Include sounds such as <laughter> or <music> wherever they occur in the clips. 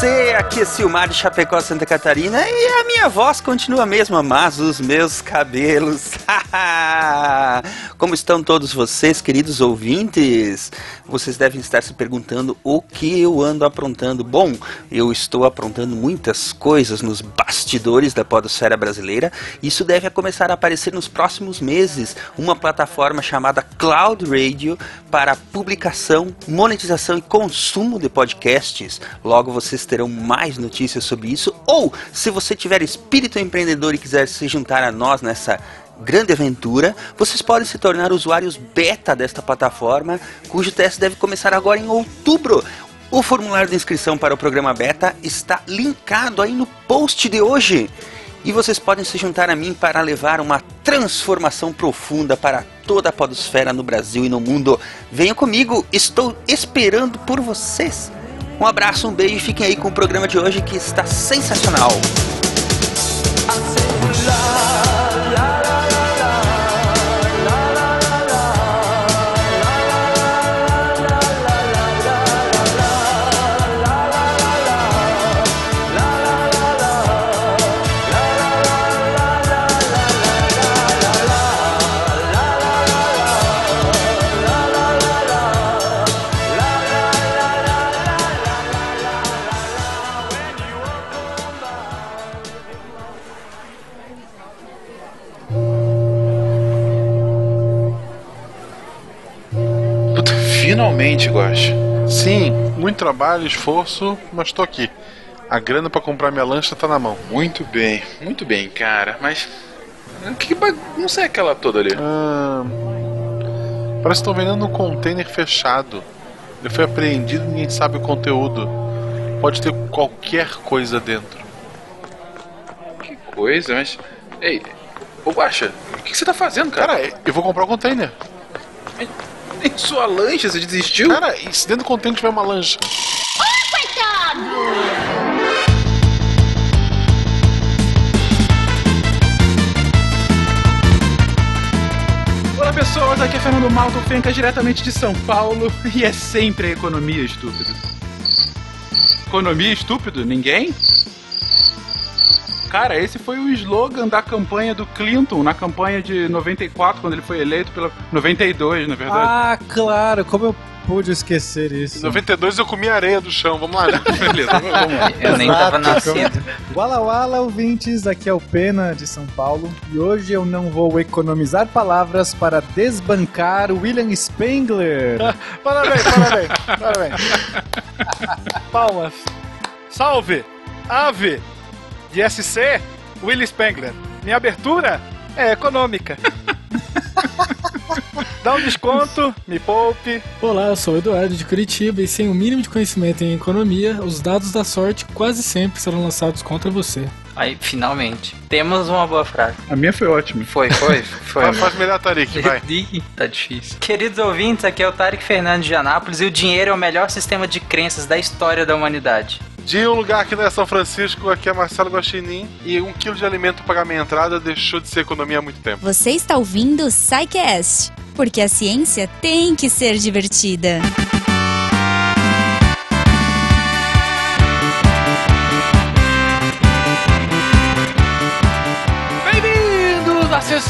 você? Aqui é Silmar de Chapecó, Santa Catarina e a minha voz continua a mesma, mas os meus cabelos. <laughs> Como estão todos vocês, queridos ouvintes? Vocês devem estar se perguntando o que eu ando aprontando. Bom, eu estou aprontando muitas coisas nos bastidores da podosfera brasileira. Isso deve começar a aparecer nos próximos meses. Uma plataforma chamada Cloud Radio para publicação, monetização e consumo de podcasts. Logo vocês terão mais notícias sobre isso. Ou, se você tiver espírito empreendedor e quiser se juntar a nós nessa grande aventura, vocês podem se tornar usuários beta desta plataforma, cujo teste deve começar agora em outubro. O formulário de inscrição para o programa beta está linkado aí no post de hoje. E vocês podem se juntar a mim para levar uma transformação profunda para toda a podosfera no Brasil e no mundo. Venham comigo, estou esperando por vocês. Um abraço, um beijo e fiquem aí com o programa de hoje que está sensacional. Finalmente, Guache. Sim, muito trabalho, esforço, mas tô aqui. A grana pra comprar minha lancha tá na mão. Muito bem, muito bem, cara. Mas. Que bagunça é aquela toda ali? Ah, parece que estão vendendo um container fechado. Ele foi apreendido e ninguém sabe o conteúdo. Pode ter qualquer coisa dentro. Que coisa, mas. Ei, ô Guacha, o que que você tá fazendo, cara? Cara, eu vou comprar o container. Em sua lancha, você desistiu? Cara, e se dentro do container tiver uma lancha? Olá pessoas, aqui é Fernando Malto Fenca, diretamente de São Paulo, <laughs> e é sempre a economia estúpido. Economia estúpido? Ninguém? Cara, esse foi o slogan da campanha do Clinton, na campanha de 94, quando ele foi eleito pela 92, na verdade. Ah, claro, como eu pude esquecer Em isso. 92 eu comi areia do chão, vamos lá. né? <laughs> Beleza, vamos lá. Eu nem tava nascido. Wala Wala, ouvintes, aqui é o Pena de São Paulo e hoje eu não vou economizar palavras para desbancar William Spengler. <laughs> Parabéns, parabéns, parabéns. <laughs> Palmas. Salve! Ave de SC, Willy Spengler. Minha abertura é econômica. <laughs> Dá um desconto, me poupe. Olá, eu sou o Eduardo de Curitiba e sem o mínimo de conhecimento em economia, os dados da sorte quase sempre serão lançados contra você. Aí, finalmente. Temos uma boa frase. A minha foi ótima. Foi, foi, foi. Faz, faz melhor, Tarik, vai. <laughs> Tá difícil. Queridos ouvintes, aqui é o Tarek Fernandes de Anápolis e o dinheiro é o melhor sistema de crenças da história da humanidade. De um lugar aqui não é São Francisco, aqui é Marcelo Guaxinim. E um quilo de alimento pagar minha entrada deixou de ser economia há muito tempo. Você está ouvindo o SciCast, porque a ciência tem que ser divertida.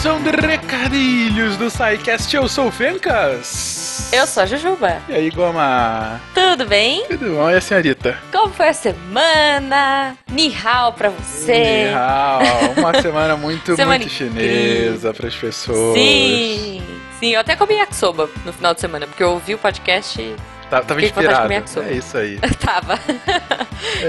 Sessão de recadilhos do SciCast. Eu sou o Fencas. Eu sou a Jujuba. E aí, Goma? Tudo bem? Tudo bom? E a senhorita? Como foi a semana? Nihao pra você. Nihao. Uma semana muito, <laughs> Semana muito chinesa para as pessoas. Sim. Sim, eu até comi yakisoba no final de semana, porque eu ouvi o podcast Tá, tava inspirado. É isso aí. <laughs> tava.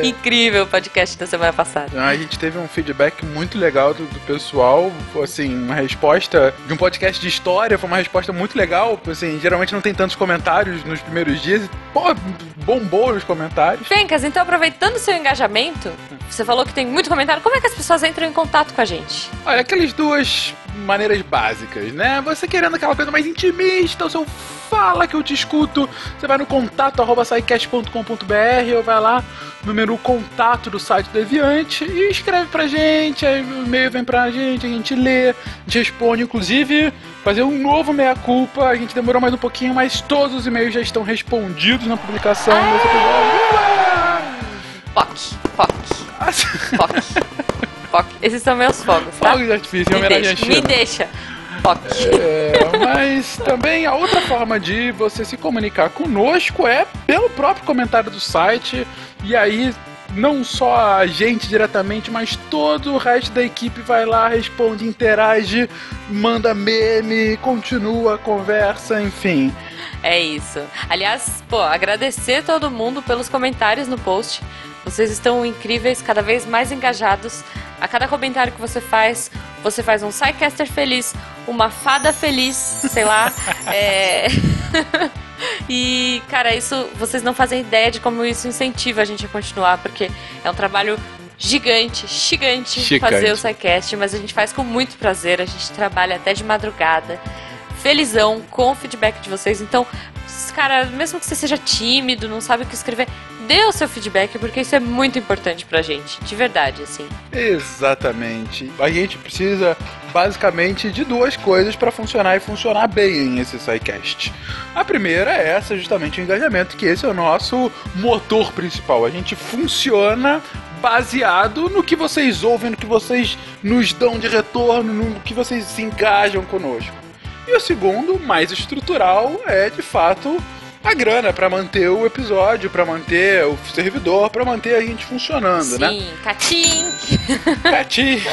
Incrível o podcast da semana passada. A gente teve um feedback muito legal do, do pessoal, assim, uma resposta de um podcast de história, foi uma resposta muito legal, assim, geralmente não tem tantos comentários nos primeiros dias, pô, bombou os comentários. Fencas, então aproveitando o seu engajamento, você falou que tem muito comentário, como é que as pessoas entram em contato com a gente? Olha, aquelas duas maneiras básicas, né? Você querendo aquela coisa mais intimista, o seu fala que eu te escuto, você vai no contato arroba saicast.com.br ou vai lá no menu contato do site do Deviante e escreve pra gente, aí o e-mail vem pra gente, a gente lê, a gente responde, inclusive fazer um novo meia-culpa, a gente demorou mais um pouquinho, mas todos os e-mails já estão respondidos na publicação desse episódio. <laughs> Esses são meus fogos, tá? Fogos de artifício Me deixa, me deixa. POC. É, mas também a outra forma de você se comunicar conosco é pelo próprio comentário do site. E aí, não só a gente diretamente, mas todo o resto da equipe vai lá, responde, interage, manda meme, continua a conversa, enfim. É isso. Aliás, pô, agradecer todo mundo pelos comentários no post. Vocês estão incríveis, cada vez mais engajados. A cada comentário que você faz, você faz um Psycaster feliz, uma fada feliz, sei lá. <laughs> é... <laughs> e, cara, isso vocês não fazem ideia de como isso incentiva a gente a continuar, porque é um trabalho gigante, gigante, Gigante. fazer o SciCast, mas a gente faz com muito prazer, a gente trabalha até de madrugada felizão com o feedback de vocês. Então, cara, mesmo que você seja tímido, não sabe o que escrever, dê o seu feedback, porque isso é muito importante pra gente. De verdade, assim. Exatamente. A gente precisa basicamente de duas coisas para funcionar e funcionar bem esse SciCast. A primeira é essa, justamente o engajamento, que esse é o nosso motor principal. A gente funciona baseado no que vocês ouvem, no que vocês nos dão de retorno, no que vocês se engajam conosco. E o segundo, mais estrutural, é de fato a grana para manter o episódio, para manter o servidor, para manter a gente funcionando, né? Sim, catim! Cati! <laughs>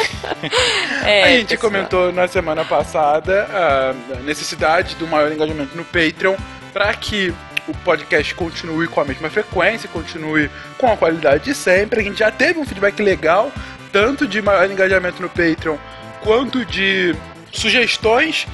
É, a gente pessoal. comentou na semana passada a necessidade do maior engajamento no Patreon para que o podcast continue com a mesma frequência, continue com a qualidade de sempre. A gente já teve um feedback legal, tanto de maior engajamento no Patreon, quanto de sugestões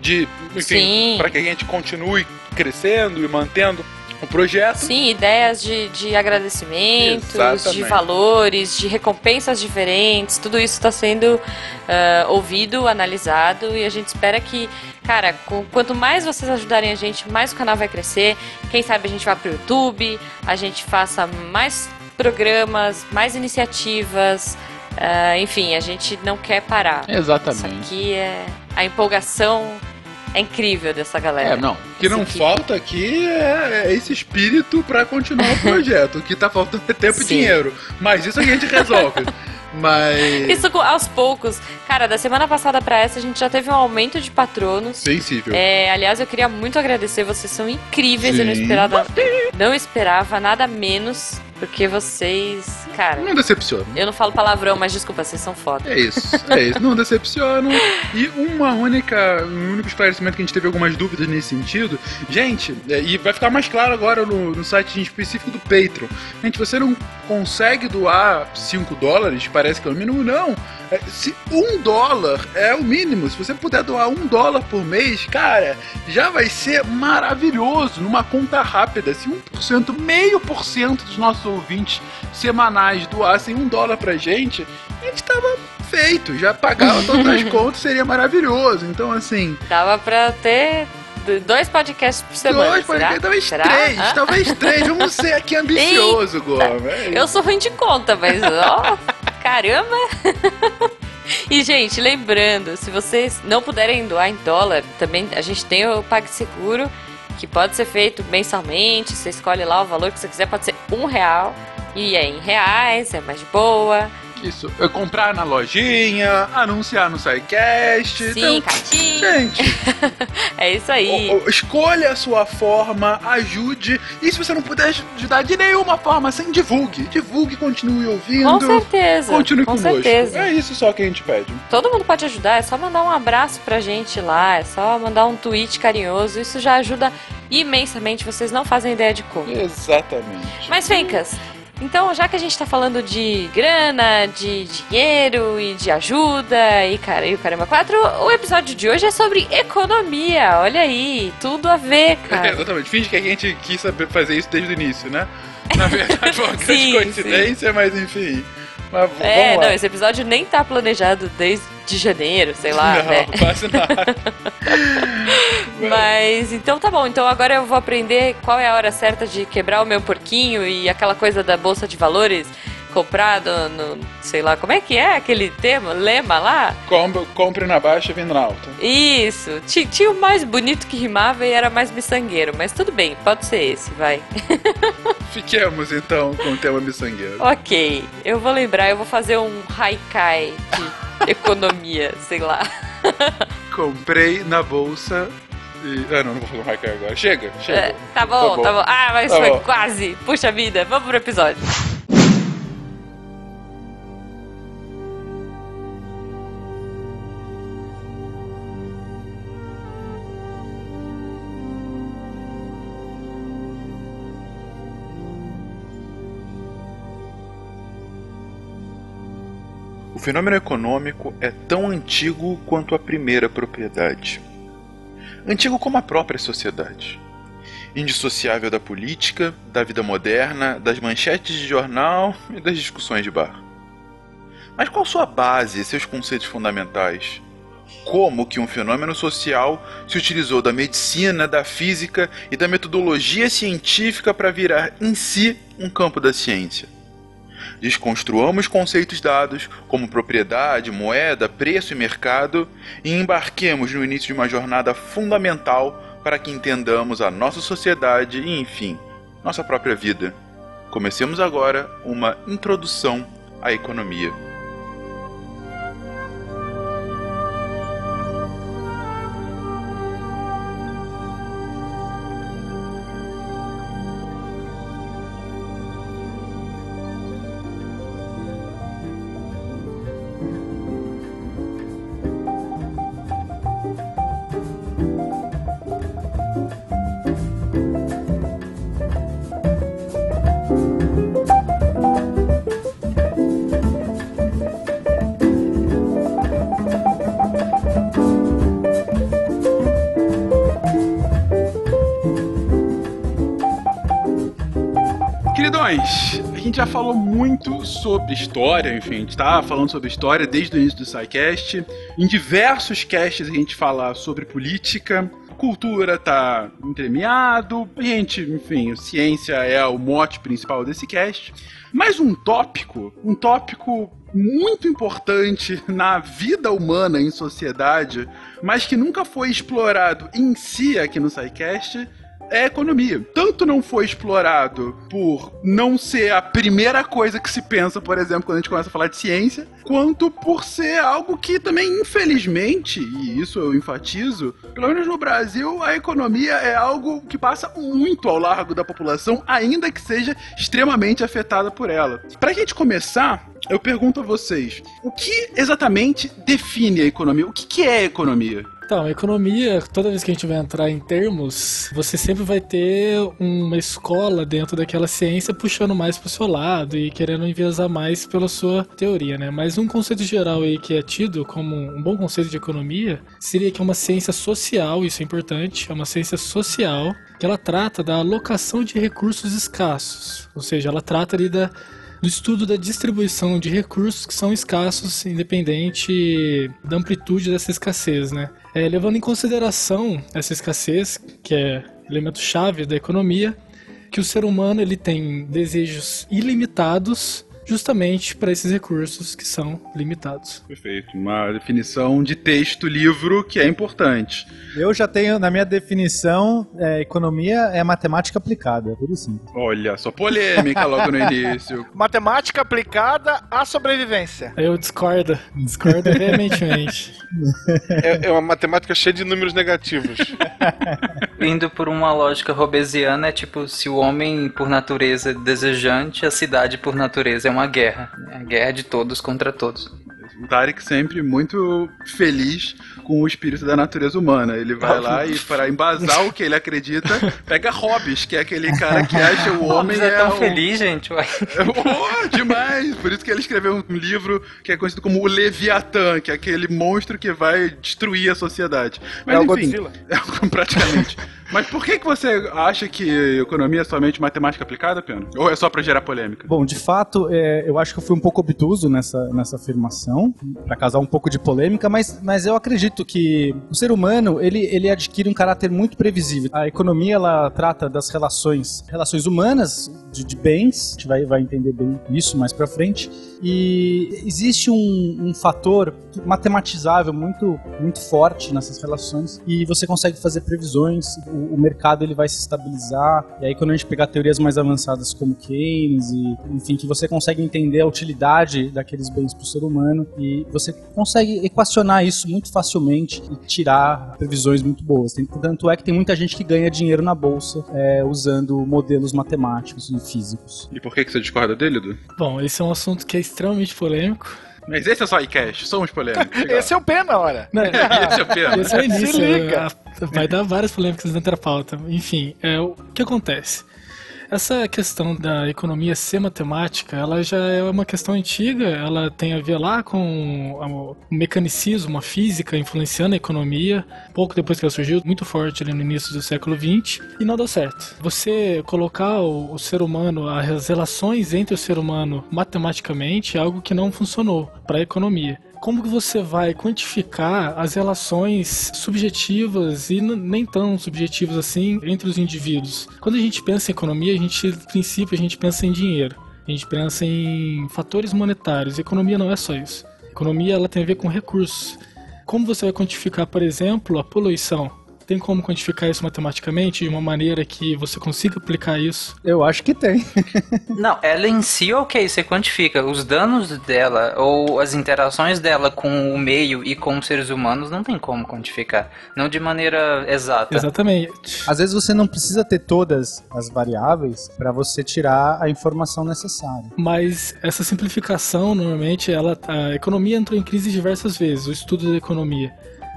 de, enfim, para que a gente continue crescendo e mantendo o projeto. Sim, ideias de, de agradecimentos, Exatamente. de valores, de recompensas diferentes, tudo isso está sendo ah, ouvido, analisado e a gente espera que, cara, com- quanto mais vocês ajudarem a gente, mais o canal vai crescer. Quem sabe a gente vá pro YouTube, a gente faça mais programas, mais iniciativas. ah, enfim, a gente não quer parar. Exatamente. Isso aqui é a empolgação é incrível dessa galera. É, não. O que não Esse falta aqui é, é esse espírito pra continuar o <laughs> projeto. o que tá faltando é tempo e Sim. dinheiro. Mas isso a gente resolve. <laughs> Mas. Isso aos poucos. Cara, da semana passada pra essa a gente já teve um aumento de patronos. Sensível. É, aliás, eu queria muito agradecer, vocês são incríveis, eu não Sim. esperava, não esperava nada menos, porque vocês, cara, Não decepciona. eu não falo palavrão, mas desculpa, vocês são foda. É isso, é isso. Não decepcionam. E uma única, um único esclarecimento que a gente teve algumas dúvidas nesse sentido. Gente, é, e vai ficar mais claro agora no, no site específico do Patreon. Gente, você não consegue doar 5 dólares, parece que é o mínimo, não. É, se um dólar é o mínimo, se você puder doar um dólar por mês, cara, já vai ser maravilhoso numa conta rápida. Se 1%, meio por cento dos nossos ouvintes semanais doassem um dólar pra gente, a gente tava feito, já pagava todas as <laughs> contas, seria maravilhoso. Então, assim, Dava pra ter dois podcasts por semana, dois, podcasts, talvez Será? três, Hã? talvez três. Vamos ser aqui <laughs> ambicioso, Goma. É Eu sou ruim de conta, mas ó, <laughs> caramba! E, gente, lembrando, se vocês não puderem doar em dólar, também a gente tem o PagSeguro, que pode ser feito mensalmente. Você escolhe lá o valor que você quiser, pode ser um real. E é em reais, é mais de boa. Isso, é comprar na lojinha, anunciar no SciCast. Sim, então, Catinho. gente, <laughs> É isso aí. o- o- escolha a sua forma, ajude. E se você não puder ajudar de nenhuma forma, assim, divulgue. Divulgue, continue ouvindo. Com certeza. Continue com conosco. certeza. É isso só que a gente pede. Todo mundo pode ajudar, é só mandar um abraço pra gente lá, é só mandar um tweet carinhoso, isso já ajuda imensamente, vocês não fazem ideia de como. Exatamente. Mas, Fencas, então já que a gente tá falando de grana, de dinheiro e de ajuda e, cara, e o Caramba 4, o episódio de hoje é sobre economia, olha aí, tudo a ver, É, cara. exatamente. Finge que a gente quis saber fazer isso desde o início, né? Na <laughs> verdade, foi uma grande Sim, coincidência, mas enfim. Mas É, não, esse episódio nem tá planejado desde janeiro, sei lá, não, né? quase nada. <laughs> Mas então tá bom, então agora eu vou aprender qual é a hora certa de quebrar o meu porquinho e aquela coisa da bolsa de valores. comprar no, sei lá, como é que é aquele tema, lema lá? Com- compre na baixa e venda na alta. Isso, Ti- tinha o mais bonito que rimava e era mais miçangueiro, mas tudo bem, pode ser esse, vai. <laughs> Fiquemos então com o tema miçangueiro. ok, eu vou lembrar, eu vou fazer um haikai de <laughs> economia, sei lá. <laughs> Comprei na bolsa e... Ah, não, não vou fazer um haikai agora. Chega, chega. É, tá bom, tá bom, Ah, mas Tá foi bom. quase. Puxa vida, vamos pro episódio. O fenômeno econômico é tão antigo quanto a primeira propriedade. Antigo como a própria sociedade. Indissociável da política, da vida moderna, das manchetes de jornal <laughs> e das discussões de bar. Mas qual sua base seus conceitos fundamentais? Como que um fenômeno social se utilizou da medicina, da física e da metodologia científica para virar em si um campo da ciência? Desconstruamos conceitos dados como propriedade, moeda, preço e mercado e embarquemos no início de uma jornada fundamental para que entendamos a nossa sociedade e, enfim, nossa própria vida. Comecemos agora uma introdução à economia. Já falou muito sobre história, enfim, a gente tá falando sobre história desde o início do SciCast. Em diversos casts a gente fala sobre política, cultura tá entremeado, gente, enfim, ciência é o mote principal desse cast. Mas um tópico, um tópico muito importante na vida humana em sociedade, mas que nunca foi explorado em si aqui no SciCast, é a economia. Tanto não foi explorado por não ser a primeira coisa que se pensa, por exemplo, quando a gente começa a falar de ciência, quanto por ser algo que também, infelizmente, e isso eu enfatizo, pelo menos no Brasil, a economia é algo que passa muito ao largo da população, ainda que seja extremamente afetada por ela. Pra gente começar, eu pergunto a vocês, o que exatamente define a economia? O que, que é a economia? Então, economia, toda vez que a gente vai entrar em termos, você sempre vai ter uma escola dentro daquela ciência puxando mais pro seu lado e querendo enviesar mais pela sua teoria, né? Mas um conceito geral aí que é tido como um bom conceito de economia seria que é uma ciência social, isso é importante, é uma ciência social que ela trata da alocação de recursos escassos, ou seja, ela trata ali da do estudo da distribuição de recursos que são escassos, independente da amplitude dessa escassez, né? É, levando em consideração essa escassez, que é elemento chave da economia, que o ser humano ele tem desejos ilimitados justamente para esses recursos que são limitados. Perfeito, uma definição de texto, livro, que é importante. Eu já tenho, na minha definição, é, economia é matemática aplicada, tudo assim. Olha, só polêmica logo no <laughs> início. Matemática aplicada à sobrevivência. Eu discordo, discordo veementemente. É, é uma matemática cheia de números negativos. <laughs> Indo por uma lógica robesiana, é tipo, se o homem por natureza é desejante, a cidade por natureza é uma guerra. né? A guerra de todos contra todos. O Tarek sempre muito feliz com o espírito da natureza humana. Ele vai lá e, <laughs> para embasar o que ele acredita, pega Hobbes, que é aquele cara que acha o <laughs> homem Hobbes é tão um- feliz, gente. uai. Oh, demais! Por isso que ele escreveu um livro que é conhecido como o Leviatã, que é aquele monstro que vai destruir a sociedade. Mas É o enfim, Godzilla. é, <laughs> praticamente. Mas por que, que você acha que economia é somente matemática aplicada, Pena? Ou é só pra gerar polêmica? Bom, de fato, é, eu acho que eu fui um pouco obtuso nessa, nessa afirmação, para causar um pouco de polêmica, mas, mas eu acredito que o ser humano, ele, ele adquire um caráter muito previsível. A economia, ela trata das relações, relações humanas, de, de bens, a gente vai, vai entender bem isso mais para frente, e existe um, um fator matematizável muito, muito forte nessas relações e você consegue fazer previsões, o, o, mercado ele vai se estabilizar, e aí quando a gente pegar teorias mais avançadas como Keynes e enfim, que você consegue entender a utilidade daqueles bens para o ser humano e você consegue equacionar isso muito facilmente e tirar previsões muito boas. Tanto é que tem muita gente que ganha dinheiro na bolsa é, usando modelos matemáticos e físicos. E por que, que você discorda dele, Edu? Bom, esse é um assunto que é extremamente polêmico. Mas esse é só iCash, somos polêmicos. <laughs> esse é o pena, olha. Não, <laughs> esse é o pena. Esse é o início. Vai dar várias polêmicas dentro da pauta. Enfim, é, o que acontece? Essa questão da economia ser matemática, ela já é uma questão antiga, ela tem a ver lá com o mecanicismo, a física influenciando a economia, pouco depois que ela surgiu, muito forte ali no início do século XX, e não deu certo. Você colocar o, o ser humano, as relações entre o ser humano matematicamente é algo que não funcionou para a economia como que você vai quantificar as relações subjetivas e nem tão subjetivas assim entre os indivíduos? Quando a gente pensa em economia, a gente, no princípio, a gente pensa em dinheiro. A gente pensa em fatores monetários. economia não é só isso. economia ela tem a ver com recursos. Como você vai quantificar, por exemplo, a poluição? Tem como quantificar isso matematicamente de uma maneira que você consiga aplicar isso? Eu acho que tem. <laughs> não, ela em si, ok, você quantifica. Os danos dela ou as interações dela com o meio e com os seres humanos não tem como quantificar. Não de maneira exata. Exatamente. Às vezes você não precisa ter todas as variáveis para você tirar a informação necessária. Mas essa simplificação, normalmente, ela, a economia entrou em crise diversas vezes, o estudo da economia.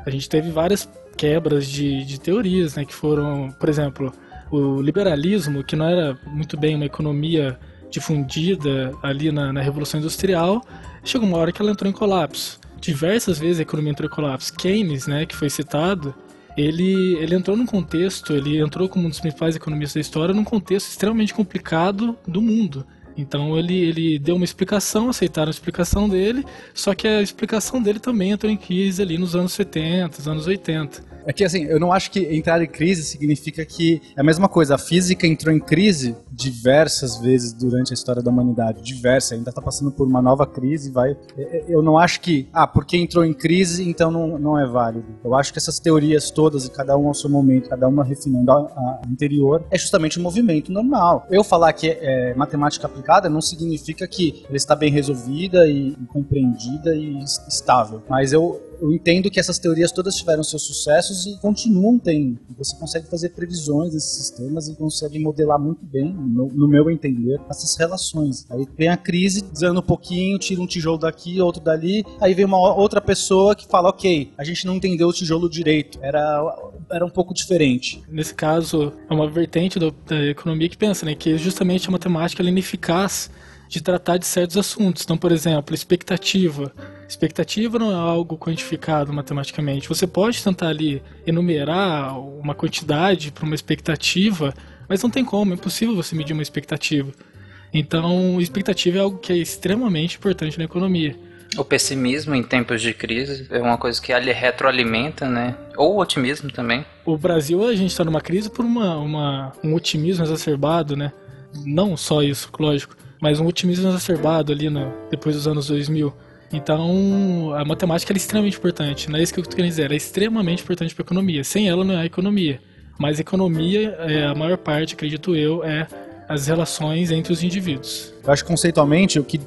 A gente teve várias quebras de, de teorias, né, que foram, por exemplo, o liberalismo, que não era muito bem uma economia difundida ali na, na Revolução Industrial, chegou uma hora que ela entrou em colapso. Diversas vezes a economia entrou em colapso. Keynes, né, que foi citado, ele, ele entrou num contexto, ele entrou como um dos principais economistas da história, num contexto extremamente complicado do mundo. Então ele, ele deu uma explicação, aceitaram a explicação dele, só que a explicação dele também entrou em crise ali nos anos 70, anos 80. É que assim, eu não acho que entrar em crise significa que é a mesma coisa. A física entrou em crise diversas vezes durante a história da humanidade, diversas. Ainda está passando por uma nova crise, vai. É, é, eu não acho que, ah, porque entrou em crise, então não, não é válido. Eu acho que essas teorias todas, e cada uma ao seu momento, cada uma refinando a, a anterior, é justamente um movimento normal. Eu falar que é matemática aplicada não significa que ela está bem resolvida e, e compreendida e estável. Mas eu eu entendo que essas teorias todas tiveram seus sucessos e continuam tendo. Você consegue fazer previsões desses sistemas e consegue modelar muito bem, no, no meu entender, essas relações. Aí vem a crise, desanda um pouquinho, tira um tijolo daqui, outro dali, aí vem uma outra pessoa que fala, ok, a gente não entendeu o tijolo direito, era, era um pouco diferente. Nesse caso, é uma vertente do, da economia que pensa, né, que justamente a matemática é ineficaz de tratar de certos assuntos. Então, por exemplo, expectativa. Expectativa não é algo quantificado matematicamente. Você pode tentar ali enumerar uma quantidade para uma expectativa, mas não tem como, é impossível você medir uma expectativa. Então, expectativa é algo que é extremamente importante na economia. O pessimismo em tempos de crise é uma coisa que ele retroalimenta, né? Ou o otimismo também. O Brasil, a gente está numa crise por uma, uma, um otimismo exacerbado, né? Não só isso, lógico mas um otimismo exacerbado ali no, depois dos anos 2000. Então, a matemática é extremamente importante, não é isso que eu estou querendo dizer, ela é extremamente importante para a economia. Sem ela não é economia. Mas economia, é, a maior parte, acredito eu, é as relações entre os indivíduos. Eu acho que conceitualmente o que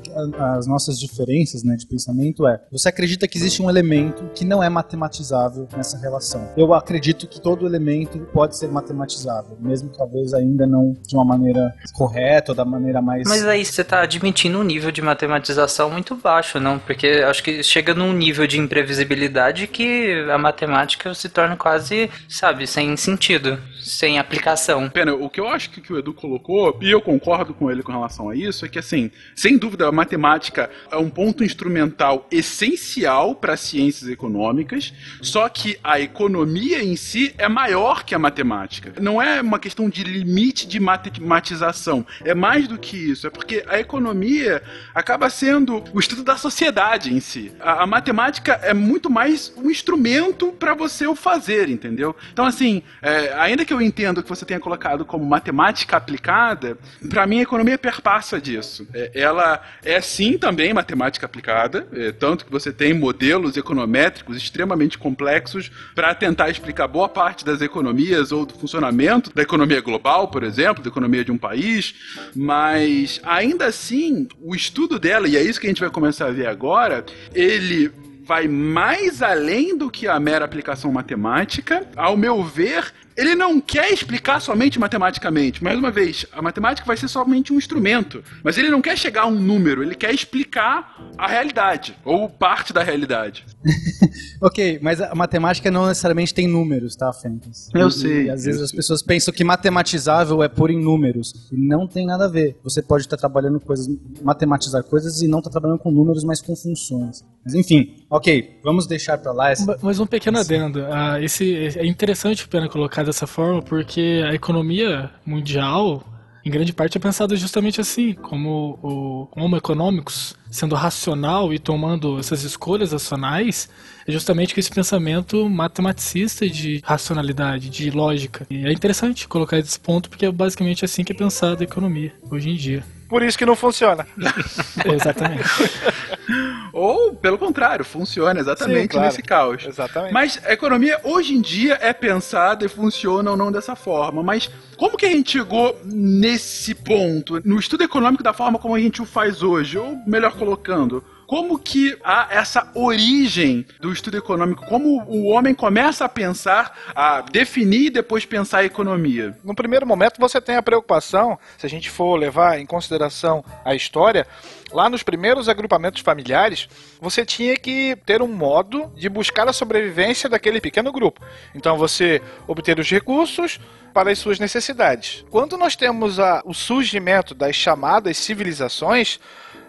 as nossas diferenças né, de pensamento é: você acredita que existe um elemento que não é matematizável nessa relação. Eu acredito que todo elemento pode ser matematizável, mesmo talvez ainda não de uma maneira correta ou da maneira mais. Mas aí você está admitindo um nível de matematização muito baixo, não? Porque acho que chega num nível de imprevisibilidade que a matemática se torna quase, sabe, sem sentido, sem aplicação. Pena, o que eu acho que o Edu colocou, e eu concordo com ele com relação a isso, isso é que, assim, sem dúvida, a matemática é um ponto instrumental essencial para as ciências econômicas, só que a economia em si é maior que a matemática. Não é uma questão de limite de matematização, é mais do que isso, é porque a economia acaba sendo o estudo da sociedade em si. A, a matemática é muito mais um instrumento para você o fazer, entendeu? Então, assim, é, ainda que eu entenda que você tenha colocado como matemática aplicada, para mim a economia perpassa disso. É, ela é sim também matemática aplicada, é, tanto que você tem modelos econométricos extremamente complexos para tentar explicar boa parte das economias ou do funcionamento da economia global, por exemplo, da economia de um país, mas ainda assim o estudo dela, e é isso que a gente vai começar a ver agora, ele vai mais além do que a mera aplicação matemática. Ao meu ver, ele não quer explicar somente matematicamente. Mais uma vez, a matemática vai ser somente um instrumento. Mas ele não quer chegar a um número, ele quer explicar a realidade, ou parte da realidade. <laughs> ok, mas a matemática não necessariamente tem números, tá, Fencas? Eu e, sei. E às vezes as sei. pessoas pensam que matematizável é por em números. E não tem nada a ver. Você pode estar trabalhando coisas, matematizar coisas e não estar trabalhando com números, mas com funções. Mas enfim, ok, vamos deixar para lá essa. Mas um pequeno adendo. Ah, esse, é interessante, Pena, colocar dessa forma, porque a economia mundial, em grande parte, é pensada justamente assim, como o Homo econômicos, sendo racional e tomando essas escolhas racionais, é justamente com esse pensamento matematicista de racionalidade, de lógica. E é interessante colocar esse ponto, porque é basicamente assim que é pensada a economia, hoje em dia. Por isso que não funciona. <laughs> Exatamente. <laughs> Ou, pelo contrário, funciona exatamente Sim, claro. nesse caos. Exatamente. Mas a economia hoje em dia é pensada e funciona ou não dessa forma. Mas como que a gente chegou nesse ponto? No estudo econômico da forma como a gente o faz hoje? Ou melhor colocando, como que há essa origem do estudo econômico? Como o homem começa a pensar, a definir e depois pensar a economia? No primeiro momento você tem a preocupação, se a gente for levar em consideração a história, lá nos primeiros agrupamentos familiares, você tinha que ter um modo de buscar a sobrevivência daquele pequeno grupo. Então você obter os recursos para as suas necessidades. Quando nós temos a, o surgimento das chamadas civilizações,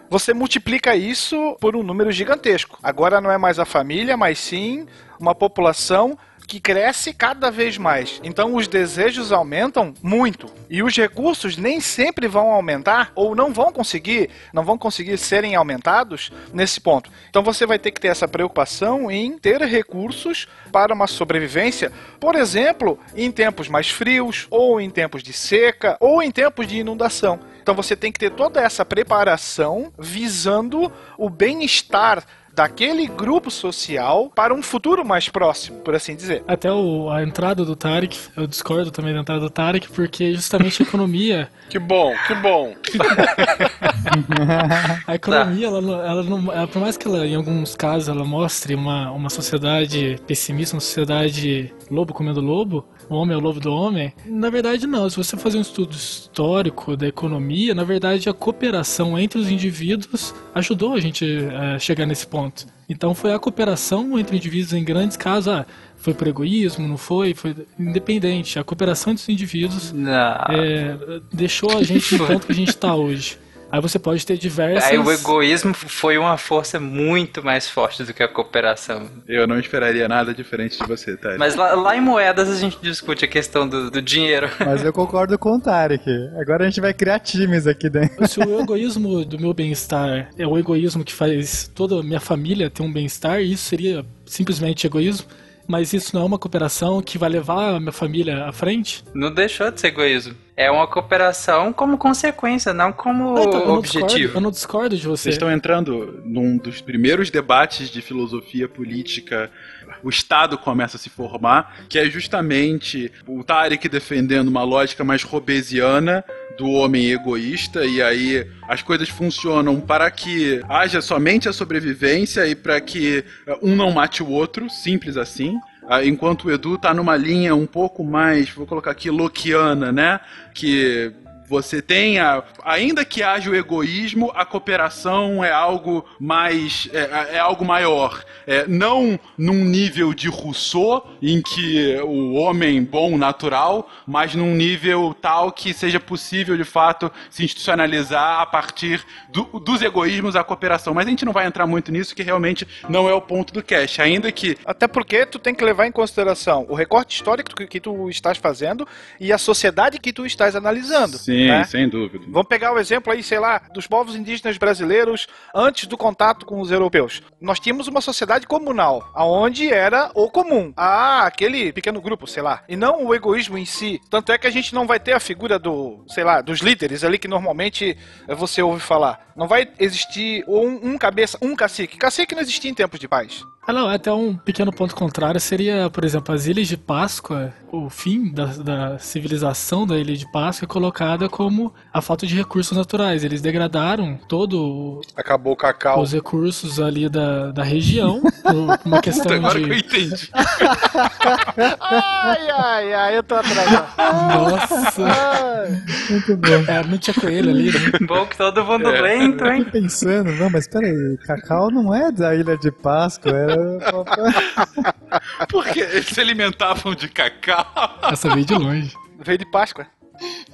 você multiplica isso por um número gigantesco. Agora não é mais a família, mas sim uma população que cresce cada vez mais. Então os desejos aumentam muito e os recursos nem sempre vão aumentar ou não vão conseguir, não vão conseguir serem aumentados nesse ponto. Então você vai ter que ter essa preocupação em ter recursos para uma sobrevivência, por exemplo, em tempos mais frios ou em tempos de seca ou em tempos de inundação. Então você tem que ter toda essa preparação visando o bem-estar daquele grupo social para um futuro mais próximo, por assim dizer. Até o, a entrada do Tarek, eu discordo também da entrada do Tarek, porque justamente a economia. <laughs> Que bom, que bom. <laughs> a economia, ela, não- ela não. Ela, por mais que ela, em alguns casos, ela mostre uma, uma sociedade pessimista, uma sociedade lobo comendo lobo, o homem é o lobo do homem, na verdade não. Se você fazer um estudo histórico da economia, na verdade a cooperação entre os indivíduos ajudou a gente a chegar nesse ponto. Então foi a cooperação entre indivíduos em grandes casos, ah, foi por egoísmo, não foi, foi independente. A cooperação entre os indivíduos é, deixou a gente no ponto que a gente está hoje. Aí você pode ter diversas. Aí o egoísmo foi uma força muito mais forte do que a cooperação. Eu não esperaria nada diferente de você, tá? Mas lá, lá em moedas a gente discute a questão do, do dinheiro. <laughs> Mas eu concordo com o Tarek. Agora a gente vai criar times aqui dentro. Se o egoísmo do meu bem-estar é o egoísmo que faz toda a minha família ter um bem-estar, isso seria simplesmente egoísmo. Mas isso não é uma cooperação que vai levar a minha família à frente? Não deixou de ser egoísmo. É uma cooperação como consequência, não como Ah, então, eu não objetivo. discordo- eu não discordo de você. Vocês estão entrando num dos primeiros debates de filosofia política. O Estado começa a se formar, que é justamente o Tarek defendendo uma lógica mais robesiana do homem egoísta, e aí as coisas funcionam para que haja somente a sobrevivência e para que eh, um não mate o outro, simples assim. Ah, Enquanto o Edu tá numa linha um pouco mais, vou colocar aqui, loquiana, né? Que Você tem, a, ainda que haja o egoísmo, a cooperação é algo mais. é, é algo maior. É, não num nível de Rousseau, em que o homem bom natural, mas num nível tal que seja possível de fato se institucionalizar a partir do, dos egoísmos a cooperação. Mas a gente não vai entrar muito nisso, que realmente não é o ponto do cast. Ainda que. Até porque tu tem que levar em consideração o recorte histórico que, que tu estás fazendo e a sociedade que tu estás analisando. Sim, né? sem dúvida. Vamos pegar o exemplo aí, sei lá, dos povos indígenas brasileiros antes do contato com os europeus. Nós tínhamos uma sociedade comunal, aonde era o comum. Ah, aquele pequeno grupo, sei lá. E não o egoísmo em si. Tanto é que a gente não vai ter a figura do, sei lá, dos líderes ali que normalmente eh, você ouve falar. Não vai existir um, um cabeça, um cacique. Cacique não existia em tempos de paz. Ah, não, até um pequeno ponto contrário seria, por exemplo, as Ilhas de Páscoa, o fim da, da civilização da Ilha de Páscoa é colocada como a falta de recursos naturais. Eles degradaram todo Acabou o cacau. os recursos ali da, da região, por uma <laughs> questão Agora que eu de... entendi. Ai, ai, ai, eu tô atrasado. Nossa! Muito bom. É, não tinha coelho ali, né? Bom que todo mundo lento, hein? Tô pensando, não, mas peraí, cacau não é da Ilha de Páscoa, era. Porque eles se alimentavam de cacau. Essa veio de longe. Veio de Páscoa.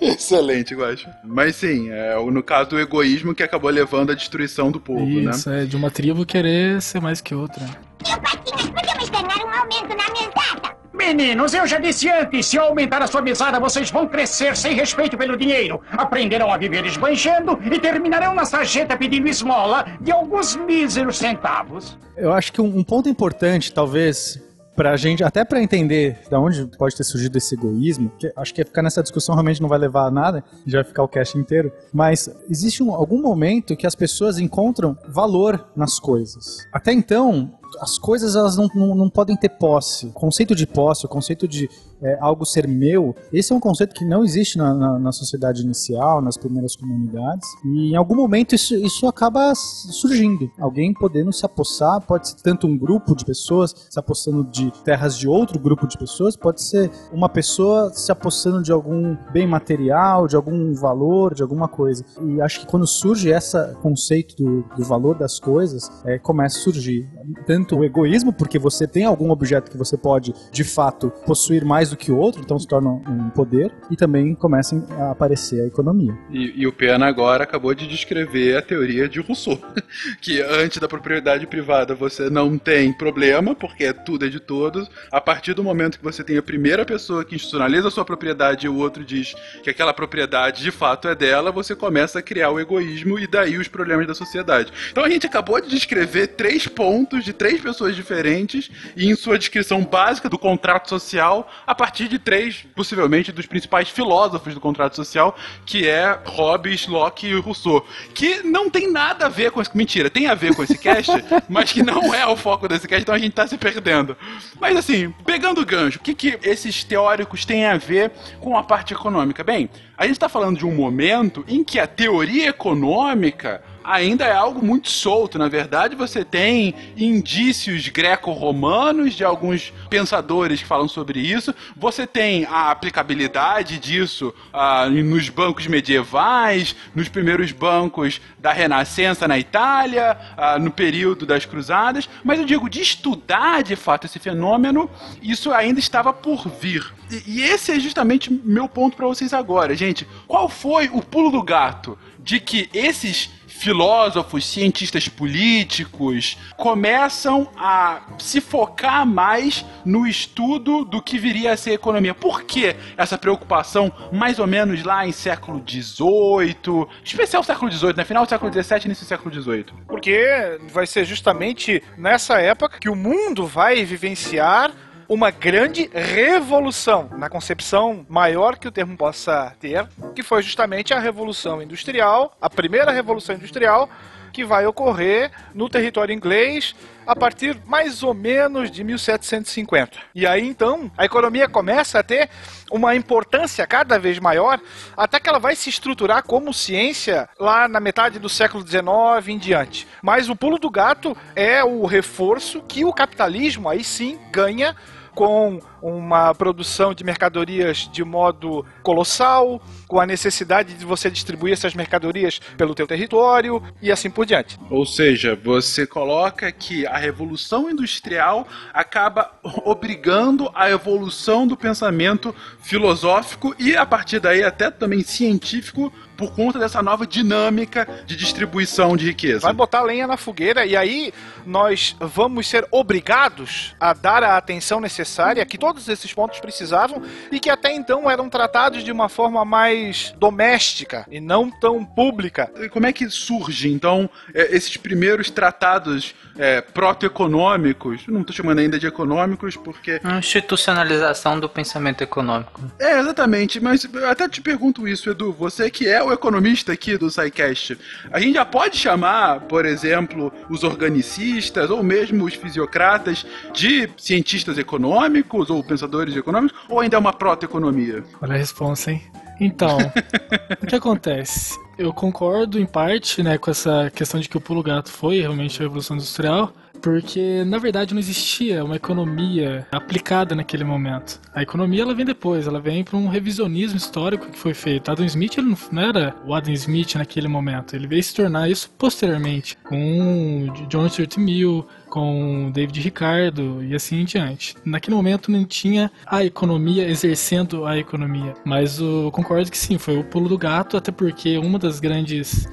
Excelente, eu acho. Mas sim, é o- no caso do egoísmo que acabou levando à destruição do povo, né? Isso, é de uma tribo querer ser mais que outra. Podemos ganhar um aumento na mesada. Meninos, eu já disse antes, se eu aumentar a sua mesada, vocês vão crescer sem respeito pelo dinheiro. Aprenderão a viver esbanjando e terminarão na sarjeta pedindo esmola de alguns míseros centavos. Eu acho que um, um ponto importante, talvez, pra gente, até pra entender da onde pode ter surgido esse egoísmo, que acho que ficar nessa discussão realmente não vai levar a nada, já vai ficar o cast inteiro, mas existe um- algum momento que as pessoas encontram valor nas coisas. Até então, as coisas elas não, não, não podem ter posse. O conceito de posse, o conceito de é, algo ser meu, esse é um conceito que não existe na, na- na sociedade inicial, nas primeiras comunidades. E em algum momento isso, isso acaba surgindo. Alguém podendo se apossar, pode ser tanto um grupo de pessoas se apossando de terras de outro grupo de pessoas, pode ser uma pessoa se apossando de algum bem material, de algum valor, de alguma coisa. E acho que quando surge esse conceito do, do valor das coisas, é, começa a surgir tanto o egoísmo, porque você tem algum objeto que você pode, de fato, possuir mais do que o outro, então se torna um poder, e também começa a aparecer a economia. E, e o Pena agora acabou de descrever a teoria de Rousseau. <laughs> Que antes da propriedade privada você não tem problema, porque tudo é de todos. A partir do momento que você tem a primeira pessoa que institucionaliza a sua propriedade e o outro diz que aquela propriedade de fato é dela, você começa a criar o egoísmo e daí os problemas da sociedade. Então a gente acabou de descrever três pontos de três pessoas diferentes e em sua descrição básica do contrato social a partir de três, possivelmente, dos principais filósofos do contrato social, que é Hobbes, Locke e Rousseau. Que não tem nada a ver com esse. Mentira, tem a ver com esse cast, <laughs> mas que não é o foco desse cast, então a gente tá se perdendo. Mas assim, pegando o gancho, o que, que esses teóricos têm a ver com a parte econômica? Bem, a gente está falando de um momento em que a teoria econômica ainda é algo muito solto. Na verdade, você tem indícios greco-romanos de alguns pensadores que falam sobre isso. Você tem a aplicabilidade disso ah, nos bancos medievais, nos primeiros bancos da Renascença na Itália, ah, no período das Cruzadas. Mas eu digo, de estudar de fato esse fenômeno, isso ainda estava por vir. E, e esse é justamente meu ponto para vocês agora, gente. Qual foi o pulo do gato de que esses filósofos, cientistas políticos começam a se focar mais no estudo do que viria a ser a economia. Por que essa preocupação, mais ou menos lá em século XVIII, especial século XVIII, né? Final do século XVII início do século XVIII? Porque vai ser justamente nessa época que o mundo vai vivenciar uma grande revolução na concepção maior que o termo possa ter, que foi justamente a revolução industrial, a primeira revolução industrial que vai ocorrer no território inglês a partir mais ou menos de 1750. E aí então a economia começa a ter uma importância cada vez maior, até que ela vai se estruturar como ciência lá na metade do século XIX em diante. Mas o pulo do gato é o reforço que o capitalismo aí sim ganha com uma produção de mercadorias de modo colossal, com a necessidade de você distribuir essas mercadorias pelo teu território e assim por diante. Ou seja, você coloca que a revolução industrial acaba obrigando a evolução do pensamento filosófico e a partir daí até também científico por conta dessa nova dinâmica de distribuição de riqueza. Vai botar lenha na fogueira e aí nós vamos ser obrigados a dar a atenção necessária que todos esses pontos precisavam e que até então eram tratados de uma forma mais doméstica e não tão pública. E como é que surge, então, é, esses primeiros tratados é, proto-econômicos? Não estou chamando ainda de econômicos porque. A institucionalização do pensamento econômico. É, exatamente, mas eu até te pergunto isso, Edu. Você que é o economista aqui do SciCast, a gente já pode chamar, por exemplo, os organicistas ou mesmo os fisiocratas de cientistas econômicos ou pensadores econômicos, ou ainda é uma proto-economia? Olha a resposta, hein? Então, <laughs> o que acontece? Eu concordo em parte, né, com essa questão de que o pulo gato foi realmente a revolução industrial, porque na verdade não existia uma economia aplicada naquele momento. A economia ela vem depois, ela vem para um revisionismo histórico que foi feito. Adam Smith ele não era o Adam Smith naquele momento, ele veio se tornar isso posteriormente, com John Stuart Mill, com David Ricardo e assim em diante. Naquele momento não tinha a economia exercendo a economia, mas eu concordo que sim, foi o pulo do gato, até porque uma das grandes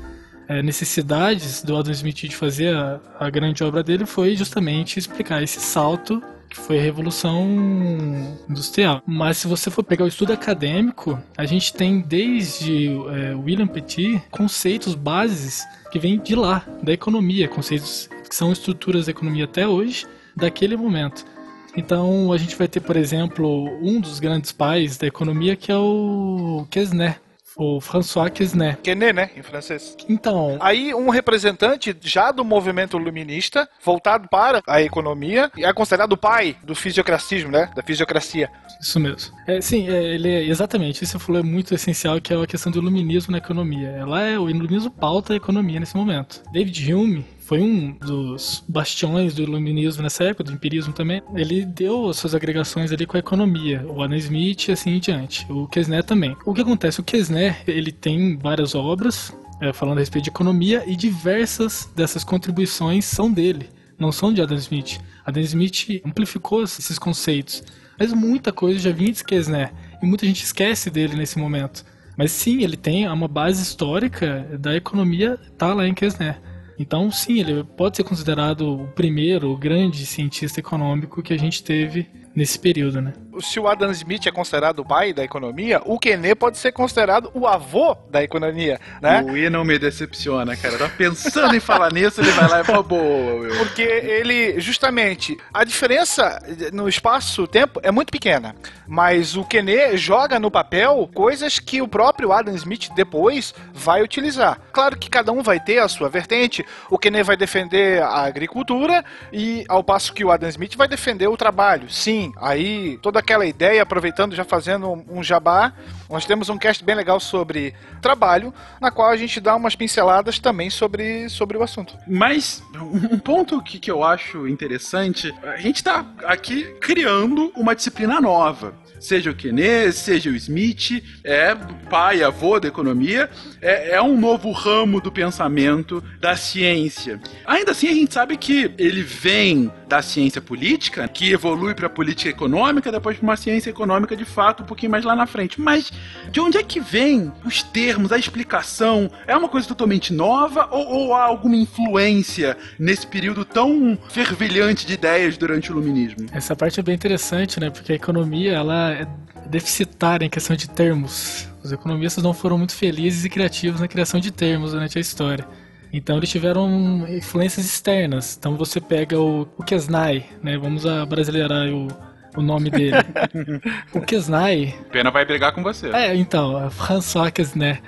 é, necessidades do Adam Smith de fazer a, a grande obra dele foi justamente explicar esse salto que foi a revolução industrial. Mas se você for pegar o estudo acadêmico, a gente tem desde é, William Petit conceitos bases que vêm de lá, da economia, conceitos que são estruturas da economia até hoje, daquele momento. Então a gente vai ter, por exemplo, um dos grandes pais da economia que é o Quesner, o François Quesner. Quesner, né, em francês. Então, Aí um representante já do movimento luminista, voltado para a economia, e é considerado o pai do fisiocracismo, né, da fisiocracia. Isso mesmo. É, sim, é, ele é, exatamente. Isso você falou é muito essencial, que é a questão do iluminismo na economia. Ela é o iluminismo pauta a economia nesse momento. David Hume foi um dos bastiões do iluminismo nessa época, do empirismo também. Ele deu suas agregações ali com a economia, o Adam Smith e assim em diante. O Kesner também. O que acontece? O Kesner, ele tem várias obras é, falando a respeito de economia e diversas dessas contribuições são dele, não são de Adam Smith. Adam Smith amplificou esses conceitos, mas muita coisa já vinha de Kesner e muita gente esquece dele nesse momento. Mas sim, ele tem uma base histórica da economia, tá lá em Kesner. Então, sim, ele pode ser considerado o primeiro grande cientista econômico que a gente teve nesse período, né? Se o Adam Smith é considerado o pai da economia, o Quesner pode ser considerado o avô da economia, né? O I não me decepciona, cara. Tá pensando em falar nisso, ele vai lá e fala, boa, Will. Porque ele, justamente, a diferença no espaço-tempo é muito pequena. Mas o Quesner joga no papel coisas que o próprio Adam Smith depois vai utilizar. Claro que cada um vai ter a sua vertente. O Quesner vai defender a agricultura e ao passo que o Adam Smith vai defender o trabalho. Sim, aí toda aquela ideia, aproveitando já fazendo um jabá, nós temos um cast bem legal sobre trabalho, na qual a gente dá umas pinceladas também sobre, sobre o assunto. Mas um ponto que, que eu acho interessante, a gente tá aqui criando uma disciplina nova. Seja o Kenneth, seja o Smith, é pai, avô da economia, é, é um novo ramo do pensamento da ciência. Ainda assim, a gente sabe que ele vem da ciência política, que evolui para a política econômica, depois para uma ciência econômica de fato, um pouquinho mais lá na frente. Mas de onde é que vem os termos, a explicação? É uma coisa totalmente nova ou, ou há alguma influência nesse período tão fervilhante de ideias durante o iluminismo? Essa parte é bem interessante, né? Porque a economia, ela é deficitária em questão de termos. Os economistas não foram muito felizes e criativos na criação de termos durante a história. Então eles tiveram influências externas. Então você pega o, o Kesnay, né? Vamos brasileirar o, o nome dele. <laughs> o Kesnay. Pena vai brigar com você. É, então, François Kesnay.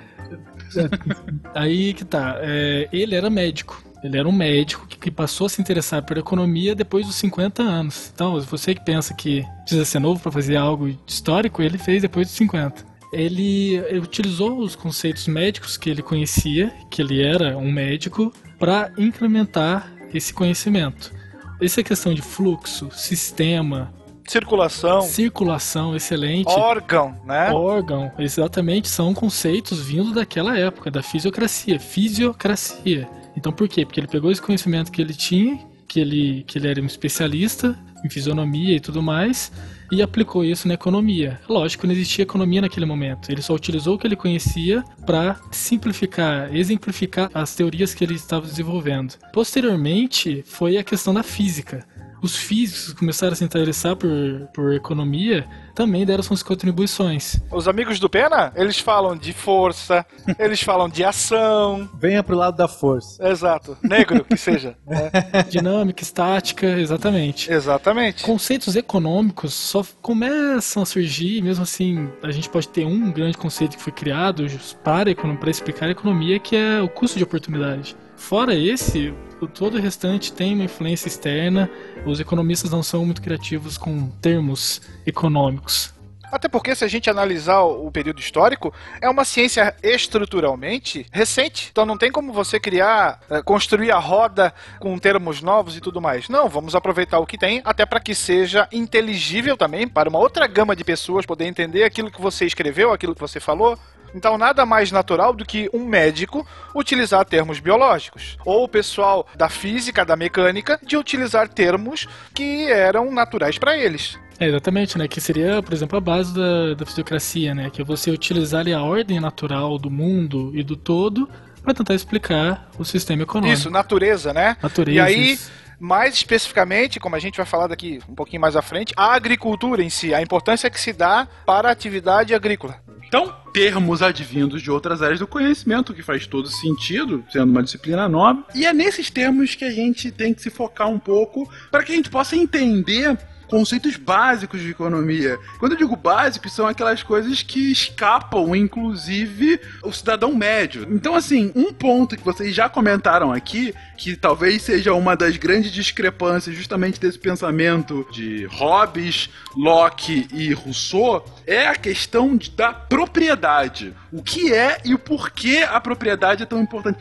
Aí que tá. É, ele era médico. Ele era um médico que, passou a se interessar por economia depois dos 50 anos. Então, você que pensa que precisa ser novo para fazer algo histórico, ele fez depois dos 50 ele utilizou os conceitos médicos que ele conhecia, que ele era um médico, para implementar esse conhecimento. Essa questão de fluxo, sistema, Circulação. Circulação, excelente. Órgão, né? Órgão, exatamente, são conceitos vindo daquela época, da fisiocracia. Fisiocracia. Então por quê? Porque ele pegou esse conhecimento que ele tinha, que ele, que ele era um especialista em fisionomia e tudo mais, e aplicou isso na economia. Lógico, não existia economia naquele momento. Ele só utilizou o que ele conhecia para simplificar, exemplificar as teorias que ele estava desenvolvendo. Posteriormente, foi a questão da física. Os físicos começaram a se interessar por, por economia, também deram suas contribuições. Os amigos do Pena, eles falam de força, <laughs> eles falam de ação. Venha pro lado da força. Exato. Negro, que seja. <laughs> né? Dinâmica, estática, exatamente. Exatamente. Conceitos econômicos só começam a surgir, mesmo assim, a gente pode ter um grande conceito que foi criado para, para explicar a economia, que é o custo de oportunidade. Fora esse, todo o restante tem uma influência externa. Os economistas não são muito criativos com termos econômicos. Até porque, se a gente analisar o período histórico, é uma ciência estruturalmente recente. Então não tem como você criar, eh, construir a roda com termos novos e tudo mais. Não, vamos aproveitar o que tem, até para que seja inteligível também para uma outra gama de pessoas poder entender aquilo que você escreveu, aquilo que você falou. Então, nada mais natural do que um médico utilizar termos biológicos. Ou o pessoal da física, da mecânica, de utilizar termos que eram naturais para eles. É, exatamente, né? Que seria, por exemplo, a base da, da fisiocracia, né? Que é você utilizar ali a ordem natural do mundo e do todo para tentar explicar o sistema econômico. Isso, natureza, né? Natureza. E aí, mais especificamente, como a gente vai falar daqui um pouquinho mais à frente, a agricultura em si, a importância que se dá para a atividade agrícola. Então, termos advindos de outras áreas do conhecimento, que faz todo sentido, sendo uma disciplina nova. E é nesses termos que a gente tem que se focar um pouco para que a gente possa entender conceitos básicos de economia. Quando eu digo básicos, são aquelas coisas que escapam, inclusive, o cidadão médio. Então, assim, um ponto que vocês já comentaram aqui, que talvez seja uma das grandes discrepâncias justamente desse pensamento de Hobbes, Locke e Rousseau, é a questão da propriedade. O que é e o porquê a propriedade é tão importante.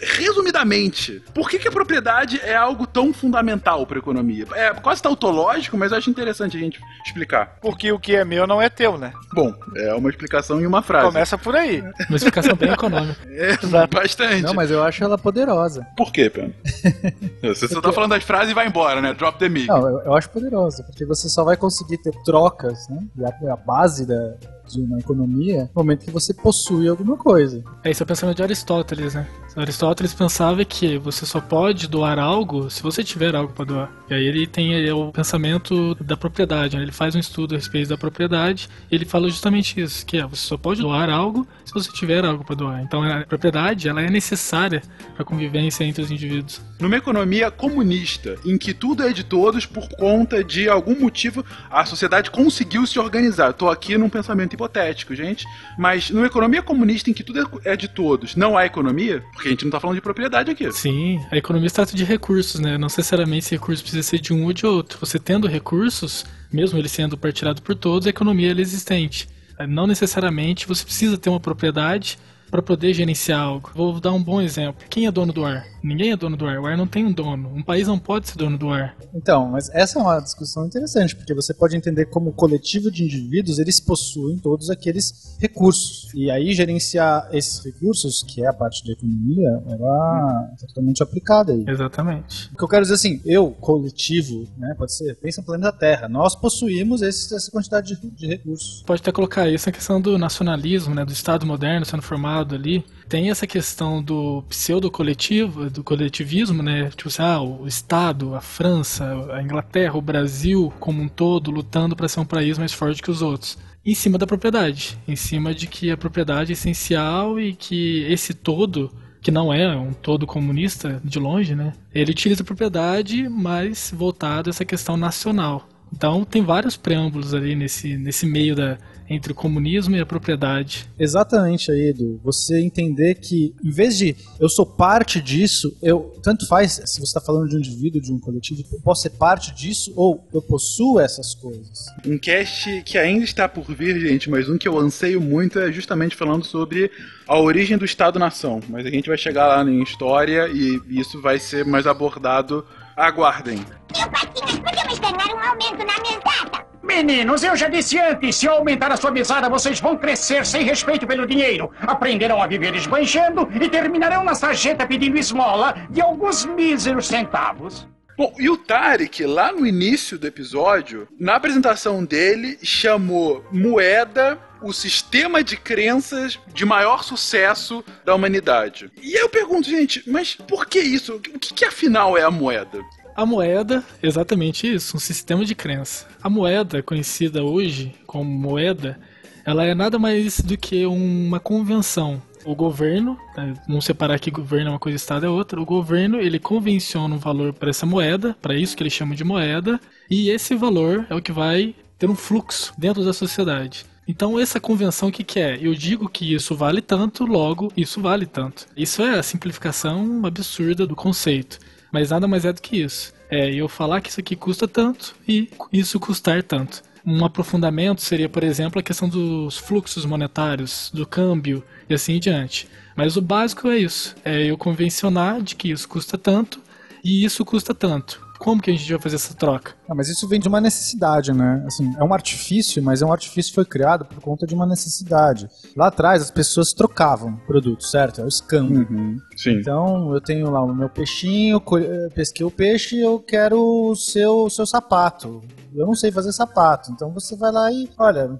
Resumidamente, por que, que a propriedade é algo tão fundamental para a economia? É quase tautológico, mas eu acho interessante a gente explicar. Porque o que é meu não é teu, né? Bom, é uma explicação em uma frase. Começa por aí. Uma explicação bem econômica. <laughs> É, bastante. Não, mas eu acho ela poderosa. Por quê, Pena? <laughs> Você só tá falando das frases e vai embora, né? Drop the mic. Não, eu, eu acho poderosa, porque você só vai conseguir ter trocas, né? E a, a base da, de uma economia no momento que você possui alguma coisa. É, esse é o pensamento de Aristóteles, né? Aristóteles pensava que você só pode doar algo se você tiver algo para doar. E aí ele tem aí, o pensamento da propriedade, né? ele faz um estudo a respeito da propriedade e ele fala justamente isso, que é, você só pode doar algo se você tiver algo para doar. Então a propriedade ela é necessária para a convivência entre os indivíduos. Numa economia comunista, em que tudo é de todos por conta de algum motivo, a sociedade conseguiu se organizar. Estou aqui num pensamento hipotético, gente, mas numa economia comunista em que tudo é de todos, não há economia, a gente não tá falando de propriedade aqui. Sim, a economia se trata de recursos, né? Não necessariamente esse recurso precisa ser de um ou de outro. Você tendo recursos, mesmo ele sendo partilhado por todos, a economia é existente. Não necessariamente você precisa ter uma propriedade para poder gerenciar algo. Vou dar um bom exemplo. Quem é dono do ar? Ninguém é dono do ar. O ar não tem um dono. Um país não pode ser dono do ar. Então, mas essa é uma discussão interessante, porque você pode entender como coletivo de indivíduos, eles possuem todos aqueles recursos. E aí gerenciar esses recursos, que é a parte da economia, ela é totalmente aplicada aí. Exatamente. O que eu quero dizer assim, eu, coletivo, né, pode ser, pensa no planeta Terra, nós possuímos esse, essa quantidade de, de recursos. Pode até colocar isso na questão do nacionalismo, né, do Estado moderno sendo formado ali, tem essa questão do pseudo-coletivo, do coletivismo, né? Tipo assim, ah, o Estado, a França, a Inglaterra, o Brasil como um todo lutando para ser um país mais forte que os outros. Em cima da propriedade, em cima de que a propriedade é essencial e que esse todo, que não é um todo comunista de longe, né? Ele utiliza a propriedade, mas voltado a essa questão nacional. Então tem vários preâmbulos ali nesse, nesse meio da, entre o comunismo e a propriedade. Exatamente aí, Edu. Você entender que, em vez de eu sou parte disso, eu tanto faz se você está falando de um indivíduo, de um coletivo, eu posso ser parte disso ou eu possuo essas coisas. Um cast que ainda está por vir, gente, mas um que eu anseio muito é justamente falando sobre a origem do Estado-nação. Mas a gente vai chegar lá em história e isso vai ser mais abordado. Aguardem. Meu aumento na mesada? Meninos, eu já disse antes, se eu aumentar a sua mesada, vocês vão crescer sem respeito pelo dinheiro. Aprenderão a viver esbanjando e terminarão na sarjeta pedindo esmola de alguns míseros centavos. Bom, e o Tarek, lá no início do episódio, na apresentação dele, chamou moeda o sistema de crenças de maior sucesso da humanidade. E aí eu pergunto, gente, mas por que isso? O que, que afinal é a moeda? A moeda, exatamente isso, um sistema de crença. A moeda, conhecida hoje como moeda, ela é nada mais do que uma convenção. O governo, né, vamos separar que governo é uma coisa, Estado é outra. O governo ele convenciona um valor para essa moeda, para isso que eles chamam de moeda, e esse valor é o que vai ter um fluxo dentro da sociedade. Então, essa convenção, o que, que é? Eu digo que isso vale tanto, logo isso vale tanto. Isso é a simplificação absurda do conceito. Mas nada mais é do que isso. É eu falar que isso aqui custa tanto e isso custar tanto. Um aprofundamento seria, por exemplo, a questão dos fluxos monetários, do câmbio e assim em diante. Mas o básico é isso: é eu convencionar de que isso custa tanto e isso custa tanto. Como que a gente vai fazer essa troca? Ah, mas isso vem de uma necessidade, né? Assim, é um artifício, mas é um artifício que foi criado por conta de uma necessidade. Lá atrás as pessoas trocavam produtos, certo? É o escambo. Uhum, sim. Então eu tenho lá o meu peixinho, eu pesquei o peixe e eu quero o seu, o seu sapato. Eu não sei fazer sapato. Então você vai lá e, olha,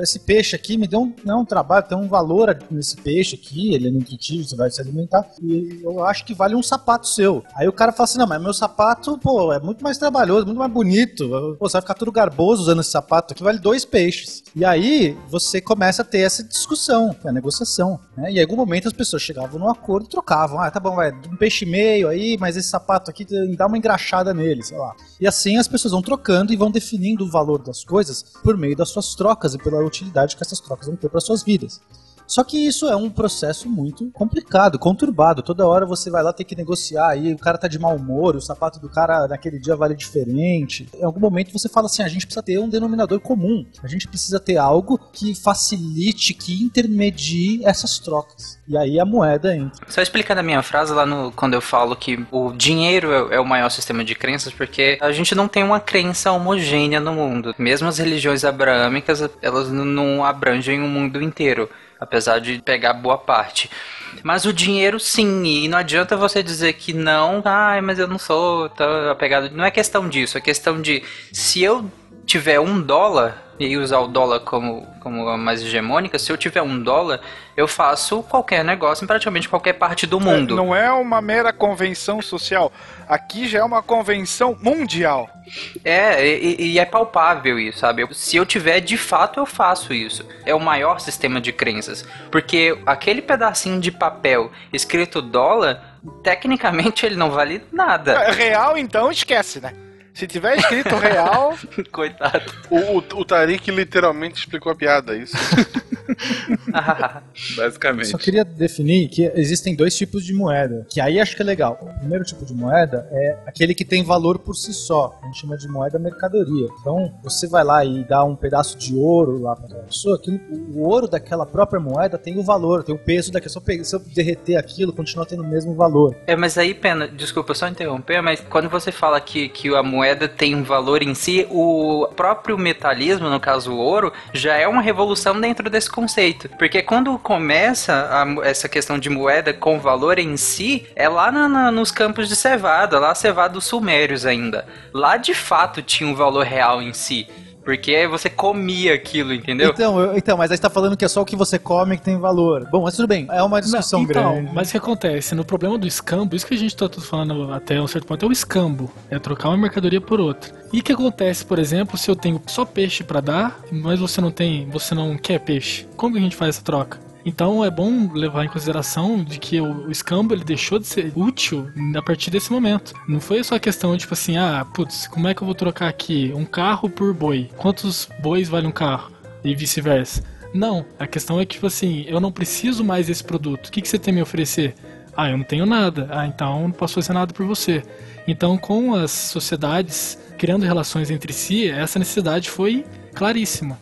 esse peixe aqui me deu um, não, um trabalho, tem um valor nesse peixe aqui, ele é nutritivo, você vai se alimentar. E eu acho que vale um sapato seu. Aí o cara fala assim: não, mas meu sapato, pô, é muito mais trabalhoso, muito mais bonito. Pô, você vai ficar todo garboso usando esse sapato aqui, vale dois peixes. E aí você começa a ter essa discussão, que a negociação. Né? E em algum momento as pessoas chegavam num acordo e trocavam. Ah, tá bom, vai, um peixe e meio aí, mas esse sapato aqui dá uma engraxada nele, sei lá. E assim as pessoas vão trocando e vão definindo o valor das coisas por meio das suas trocas e pela utilidade que essas trocas vão ter para suas vidas. Só que isso é um processo muito complicado, conturbado. Toda hora você vai lá ter que negociar aí, o cara tá de mau humor, o sapato do cara naquele dia vale diferente. Em algum momento você fala assim: a gente precisa ter um denominador comum. A gente precisa ter algo que facilite, que intermedie essas trocas. E aí a moeda entra. Só explicando a minha frase lá no, quando eu falo que o dinheiro é, é o maior sistema de crenças, porque a gente não tem uma crença homogênea no mundo. Mesmo as religiões abraâmicas, elas não abrangem o mundo inteiro, apesar de pegar boa parte. Mas o dinheiro sim, e não adianta você dizer que não, ai, mas eu não sou apegado. Não é questão disso, é questão de se eu tiver um dólar e usar o dólar como, como a mais hegemônica, se eu tiver um dólar, eu faço qualquer negócio em praticamente qualquer parte do mundo. Não é uma mera convenção social. Aqui já é uma convenção mundial. É, e, e é palpável isso, sabe? Se eu tiver, de fato, eu faço isso. É o maior sistema de crenças. Porque aquele pedacinho de papel escrito dólar, tecnicamente <laughs> ele não vale nada. É Real, então, esquece, né? Se tiver escrito real, <laughs> Coitado. O, o, o Tarik literalmente explicou a piada, é isso. <laughs> Basicamente. Só queria definir que existem dois tipos de moeda, que aí acho que é legal. O primeiro tipo de moeda é aquele que tem valor por si só. A gente chama de moeda mercadoria. Então, você vai lá e dá um pedaço de ouro lá para a pessoa, que o ouro daquela própria moeda tem o valor, tem o peso daquela. Se eu, pegar- se eu derreter aquilo, continua tendo o mesmo valor. É, mas aí, Pena, desculpa só interromper, mas quando você fala que, que a moeda tem um valor em si, o próprio metalismo, no caso o ouro, já é uma revolução dentro desse conceito. Porque quando começa a- essa questão de moeda com valor em si, é lá na- na- nos campos de cevada, lá cevada dos sumérios ainda. Lá de fato tinha um valor real em si. Porque você comia aquilo, entendeu? Então, eu- então, mas aí você tá falando que é só o que você come que tem valor. Bom, mas tudo bem, é uma discussão Não, então, grande. Mas o que acontece? No problema do escambo, isso que a gente tá falando até um certo ponto é o escambo. É trocar uma mercadoria por outra. E o que acontece, por exemplo, se eu tenho só peixe pra dar, mas você não tem, você não quer peixe? Como que a gente faz essa troca? Então é bom levar em consideração de que o, o escambo ele deixou de ser útil a partir desse momento. Não foi só a questão tipo assim, ah, putz, como é que eu vou trocar aqui um carro por boi? Quantos bois vale um carro? E vice-versa. Não, a questão é que, tipo assim, eu não preciso mais desse produto. O que, que você tem a me oferecer? Ah, eu não tenho nada. Ah, então não posso fazer nada por você. Então, com as sociedades criando relações entre si, essa necessidade foi claríssima.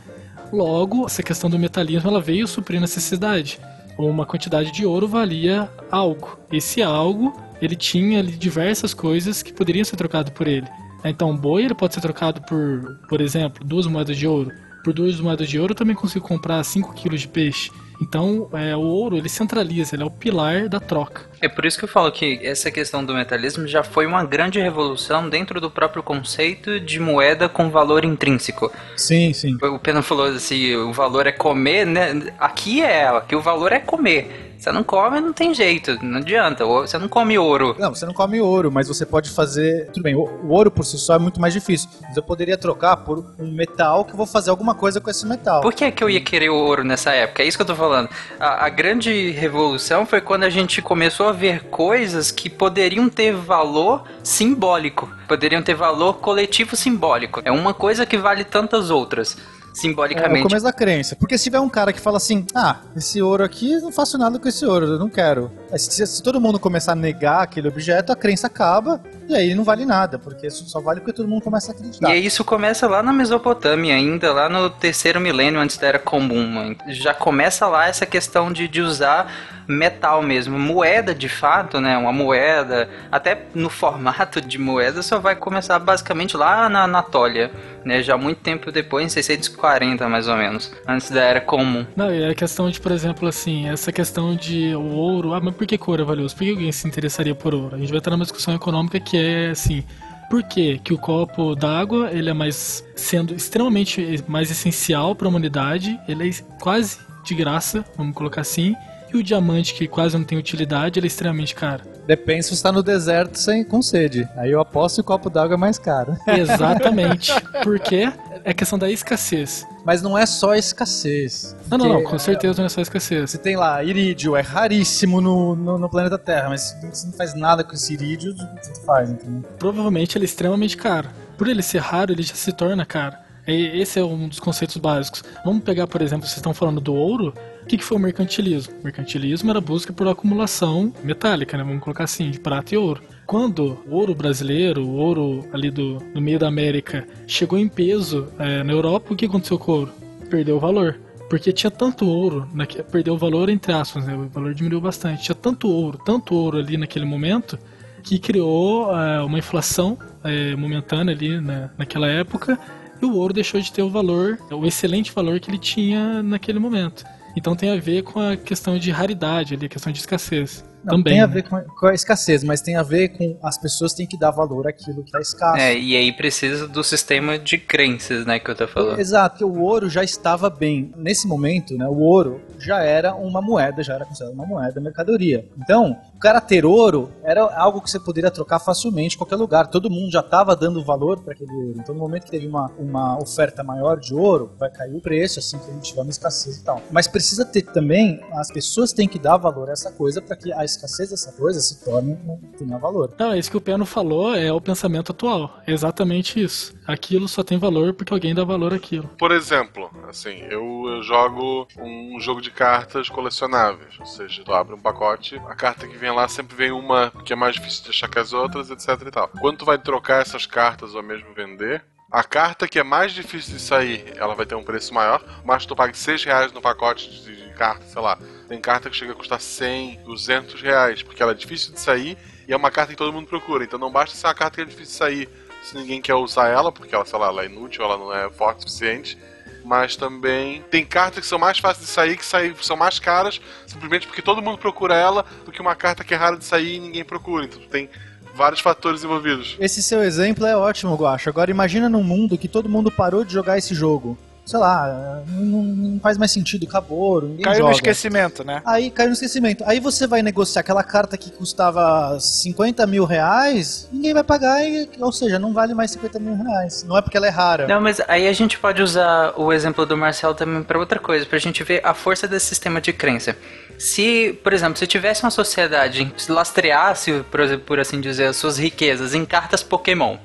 Logo, essa questão do metalismo ela veio suprir necessidade. Uma quantidade de ouro valia algo. Esse algo, ele tinha ali diversas coisas que poderiam ser trocado por ele. Então, um boi ele pode ser trocado por, por exemplo, duas moedas de ouro. Por duas moedas de ouro eu também consigo comprar 5 quilos de peixe. Então, é, o ouro ele centraliza, ele é o pilar da troca. É por isso que eu falo que essa questão do metalismo já foi uma grande revolução dentro do próprio conceito de moeda com valor intrínseco. Sim, sim. O Pena falou assim, o valor é comer, né? Aqui é, aqui o valor é comer. Você não come, não tem jeito, não adianta. Você não come ouro. Não, você não come ouro, mas você pode fazer. Tudo bem, o, o ouro por si só é muito mais difícil. Mas eu poderia trocar por um metal que eu vou fazer alguma coisa com esse metal. Por que, que eu ia querer o ouro nessa época? É isso que eu tô falando. A, a grande revolução foi quando a gente começou a ver coisas que poderiam ter valor simbólico. Poderiam ter valor coletivo simbólico. É uma coisa que vale tantas outras. É o Simbolicamente. começo da crença. Porque se tiver um cara que fala assim, ah, esse ouro aqui, não faço nada com esse ouro, eu não quero. Aí, Se, se todo mundo começar a negar aquele objeto, a crença acaba e aí não vale nada, porque só vale porque todo mundo começa a acreditar. E aí isso começa lá na Mesopotâmia, ainda lá no terceiro milênio antes da Era Comum. Já começa lá essa questão de, de usar metal mesmo. Moeda, de fato, né? Uma moeda, até no formato de moeda, só vai começar basicamente lá na Anatólia. Né, já muito tempo depois, em 640 mais ou menos, antes da Era Comum. Não, e a questão de, por exemplo, assim, essa questão de o ouro. Ah, mas por que, ouro é valioso? Por que alguém se interessaria por ouro? A gente vai estar numa discussão econômica que é assim. Por que, que o copo d'água ele é mais sendo extremamente mais essencial para a humanidade? Ele é quase de graça, vamos colocar assim. E o diamante, que quase não tem utilidade, ele é extremamente caro. Depende se você está no deserto sem, com sede. Aí eu aposto que o copo d'água é mais caro. <laughs> Exatamente. Porque é questão da escassez. Mas não é só escassez. Não, não, não, com certeza não é só escassez. Você tem lá, irídio, é raríssimo no, no, no planeta Terra, mas você não faz nada com esse irídio, você faz, entendeu? Provavelmente ele é extremamente caro. Por ele ser raro, ele já se torna caro. Esse é um dos conceitos básicos. Vamos pegar, por exemplo, vocês estão falando do ouro. O que, que foi o mercantilismo? O mercantilismo era a busca por acumulação metálica, né? Vamos colocar assim, de prata e ouro. Quando o ouro brasileiro, o ouro ali do, do meio da América, chegou em peso é, na Europa, o que aconteceu com o ouro? Perdeu o valor. Porque tinha tanto ouro, naque- perdeu o valor entre aspas, né? o valor diminuiu bastante. Tinha tanto ouro, tanto ouro ali naquele momento, que criou é, uma inflação é, momentânea ali né, naquela época, e o ouro deixou de ter o valor, o excelente valor que ele tinha naquele momento. Então tem a ver com a questão de raridade ali, a questão de escassez. Não, também. tem a né? ver com, com a escassez, mas tem a ver com as pessoas têm que dar valor àquilo que é escasso. É, e aí precisa do sistema de crenças, né, que eu tô falando. Exato, porque o ouro já estava bem. Nesse momento, né, o ouro já era uma moeda, já era considerado uma moeda, mercadoria. Então, cara ter ouro era algo que você poderia trocar facilmente em qualquer lugar. Todo mundo já estava dando valor para aquele ouro. Então, no momento que teve uma, uma oferta maior de ouro, vai cair o preço, assim que a gente tiver uma escassez e tal. Mas precisa ter também, as pessoas têm que dar valor a essa coisa para que a escassez dessa coisa se torne, tenha valor. Não, isso que o Peno falou é o pensamento atual. É exatamente isso. Aquilo só tem valor porque alguém dá valor àquilo. Por exemplo, assim, eu, eu jogo um jogo de cartas colecionáveis. Ou seja, tu abre um pacote, a carta que vem lá sempre vem uma que é mais difícil de achar que as outras, etc e tal. Quando tu vai trocar essas cartas ou mesmo vender, a carta que é mais difícil de sair, ela vai ter um preço maior, mas tu paga 6 reais no pacote de, carta, sei lá. Tem carta que chega a custar 100, 200 reais, porque ela é difícil de sair e é uma carta que todo mundo procura. Então não basta ser uma carta que é difícil de sair se ninguém quer usar ela, porque ela, sei lá, ela é inútil, ela não é forte o suficiente. Mas também tem cartas que são mais fáceis de sair, que saem, são mais caras, simplesmente porque todo mundo procura ela, do que uma carta que é rara de sair e ninguém procura. Então tem vários fatores envolvidos. Esse seu exemplo é ótimo, Guacha. Agora imagina num mundo que todo mundo parou de jogar esse jogo. Sei lá, não, não faz mais sentido, acabou, ninguém Caiu joga. no esquecimento, né? Aí caiu no esquecimento. Aí você vai negociar aquela carta que custava 50 mil reais, ninguém vai pagar, e, ou seja, não vale mais 50 mil reais. Não é porque ela é rara. Não, mas aí a gente pode usar o exemplo do Marcel também para outra coisa, pra gente ver a força desse sistema de crença. Se, por exemplo, se tivesse uma sociedade que lastreasse, por assim dizer, as suas riquezas em cartas Pokémon,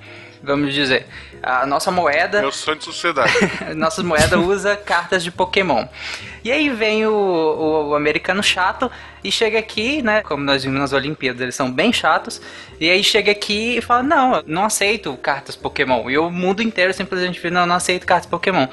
vamos dizer, a nossa moeda Meu sonho de sociedade. <laughs> nossa moeda usa cartas de Pokémon. E aí vem o, o, o americano chato e chega aqui, né? Como nós vimos nas Olimpíadas, eles são bem chatos. E aí chega aqui e fala: Não, não aceito cartas Pokémon. E o mundo inteiro simplesmente fala: Não, não aceito cartas Pokémon.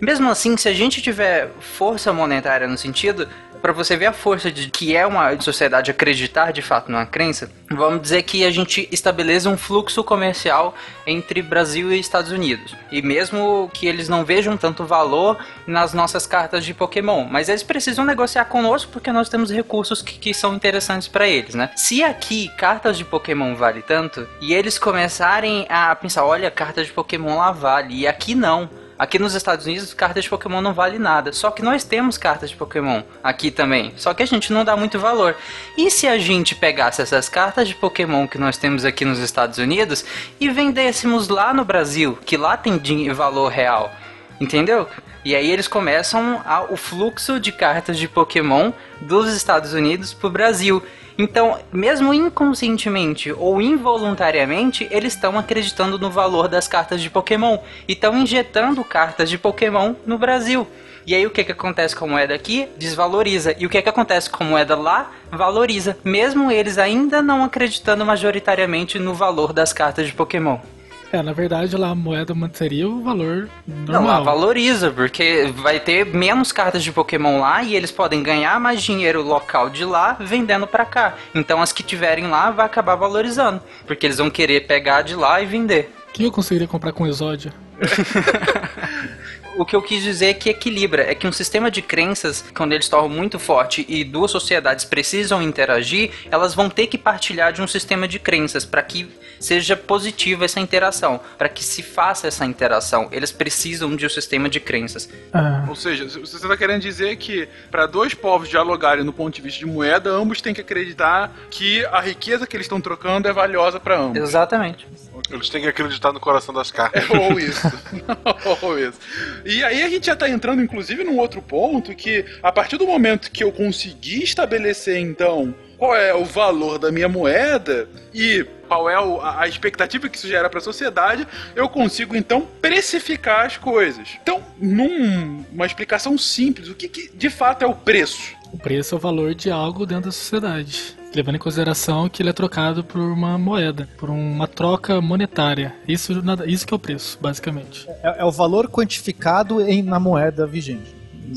Mesmo assim, se a gente tiver força monetária no sentido, Pra você ver a força de que é uma sociedade acreditar de fato numa crença, vamos dizer que a gente estabeleça um fluxo comercial entre Brasil e Estados Unidos. E mesmo que eles não vejam tanto valor nas nossas cartas de Pokémon, mas eles precisam negociar conosco porque nós temos recursos que, que são interessantes pra eles, né? Se aqui cartas de Pokémon vale tanto e eles começarem a pensar, olha, cartas de Pokémon lá vale e aqui não. Aqui nos Estados Unidos, cartas de Pokémon não vale nada. Só que nós temos cartas de Pokémon aqui também. Só que a gente não dá muito valor. E se a gente pegasse essas cartas de Pokémon que nós temos aqui nos Estados Unidos e vendêssemos lá no Brasil, que lá tem valor real? Entendeu? E aí eles começam a- o fluxo de cartas de Pokémon dos Estados Unidos pro Brasil. Então, mesmo inconscientemente ou involuntariamente, eles estão acreditando no valor das cartas de Pokémon e estão injetando cartas de Pokémon no Brasil. E aí o que, que acontece com a moeda aqui? Desvaloriza. E o que, que acontece com a moeda lá? Valoriza. Mesmo eles ainda não acreditando majoritariamente no valor das cartas de Pokémon. É, na verdade lá a moeda manteria o valor Não, lá normal. valoriza, porque vai ter menos cartas de Pokémon lá e eles podem ganhar mais dinheiro local de lá vendendo pra cá. Então as que tiverem lá vai acabar valorizando, porque eles vão querer pegar de lá e vender. Que eu conseguiria comprar com exódio? <laughs> O que eu quis dizer é que equilibra, é que um sistema de crenças, quando eles tornam muito forte e duas sociedades precisam interagir, elas vão ter que partilhar de um sistema de crenças para que seja positiva essa interação, para que se faça essa interação. Eles precisam de um sistema de crenças. Ah, Ou seja, você está querendo dizer que para dois povos dialogarem no ponto de vista de moeda, ambos têm que acreditar que a riqueza que eles estão trocando é valiosa para ambos. Exatamente. Eles têm que acreditar no coração das cartas. <laughs> Ou isso. <laughs> Ou isso. E aí a gente já tá entrando, inclusive, num outro ponto que, a partir do momento que eu conseguir estabelecer, então, qual é o valor da minha moeda e qual é a expectativa que isso gera para a sociedade, eu consigo, então, precificar as coisas. Então, numa explicação simples, o que, que de fato é o preço? O preço é o valor de algo dentro da sociedade. Levando em consideração que ele é trocado por uma moeda, por uma troca monetária. Isso, isso que é o preço, basicamente. É, é o valor quantificado em, na moeda vigente.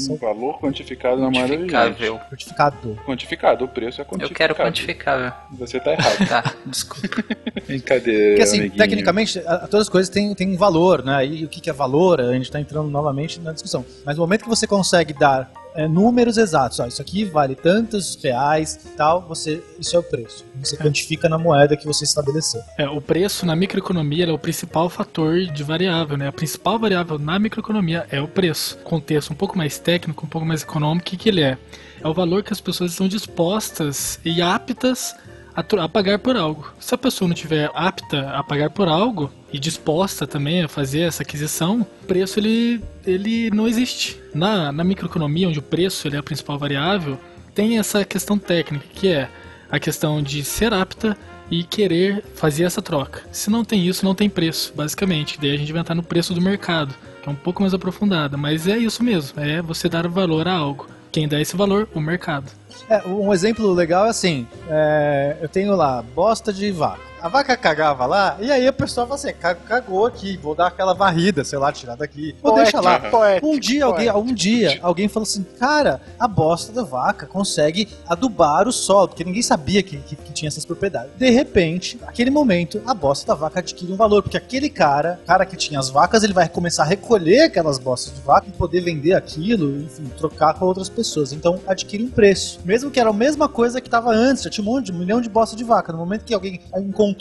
Um valor quantificado na moeda vigente. Quantificável. Quantificado. Quantificado, o preço é Eu quantificado. quero quantificável. Você tá errado. Tá, <laughs> desculpa. Brincadeira, Porque assim, amiguinho. tecnicamente, a- todas as coisas têm, têm valor, né? E o que, que é valor, a gente tá entrando novamente na discussão. Mas no momento que você consegue dar é, números exatos, ó, isso aqui vale tantos reais tal, você, isso é o preço. Você quantifica na moeda que você estabeleceu. É, o preço na microeconomia é o principal fator de variável, né? A principal variável na microeconomia é o preço. Contexto um pouco mais técnico, um pouco mais econômico, o que, que ele é? É o valor que as pessoas estão dispostas e aptas a, pagar por algo. Se a pessoa não tiver apta a pagar por algo e disposta também a fazer essa aquisição, o preço ele, ele não existe. Na, na microeconomia, onde o preço ele é a principal variável, tem essa questão técnica, que é a questão de ser apta e querer fazer essa troca. Se não tem isso, não tem preço, basicamente. Daí a gente vai entrar no preço do mercado, que é um pouco mais aprofundada, mas é isso mesmo, é você dar valor a algo. Quem dá esse valor? O mercado. É, um exemplo legal é assim: é, eu tenho lá bosta de vaca. A vaca cagava lá, e aí a pessoa fala assim: "Ca- cagou aqui, vou dar aquela varrida, sei lá, tirar daqui. Ou deixa lá. Poético, Um dia, alguém, poético. um dia, alguém falou assim: cara, a bosta da vaca consegue adubar o solo, porque ninguém sabia que, que- que tinha essas propriedades. De repente, naquele momento, a bosta da vaca adquire um valor, porque aquele cara, cara que tinha as vacas, ele vai começar a recolher aquelas bostas de vaca e poder vender aquilo, enfim, trocar com outras pessoas. Então adquire um preço. Mesmo que era a mesma coisa que estava antes, já tinha um monte, um milhão de bosta de vaca. No momento que alguém encontrou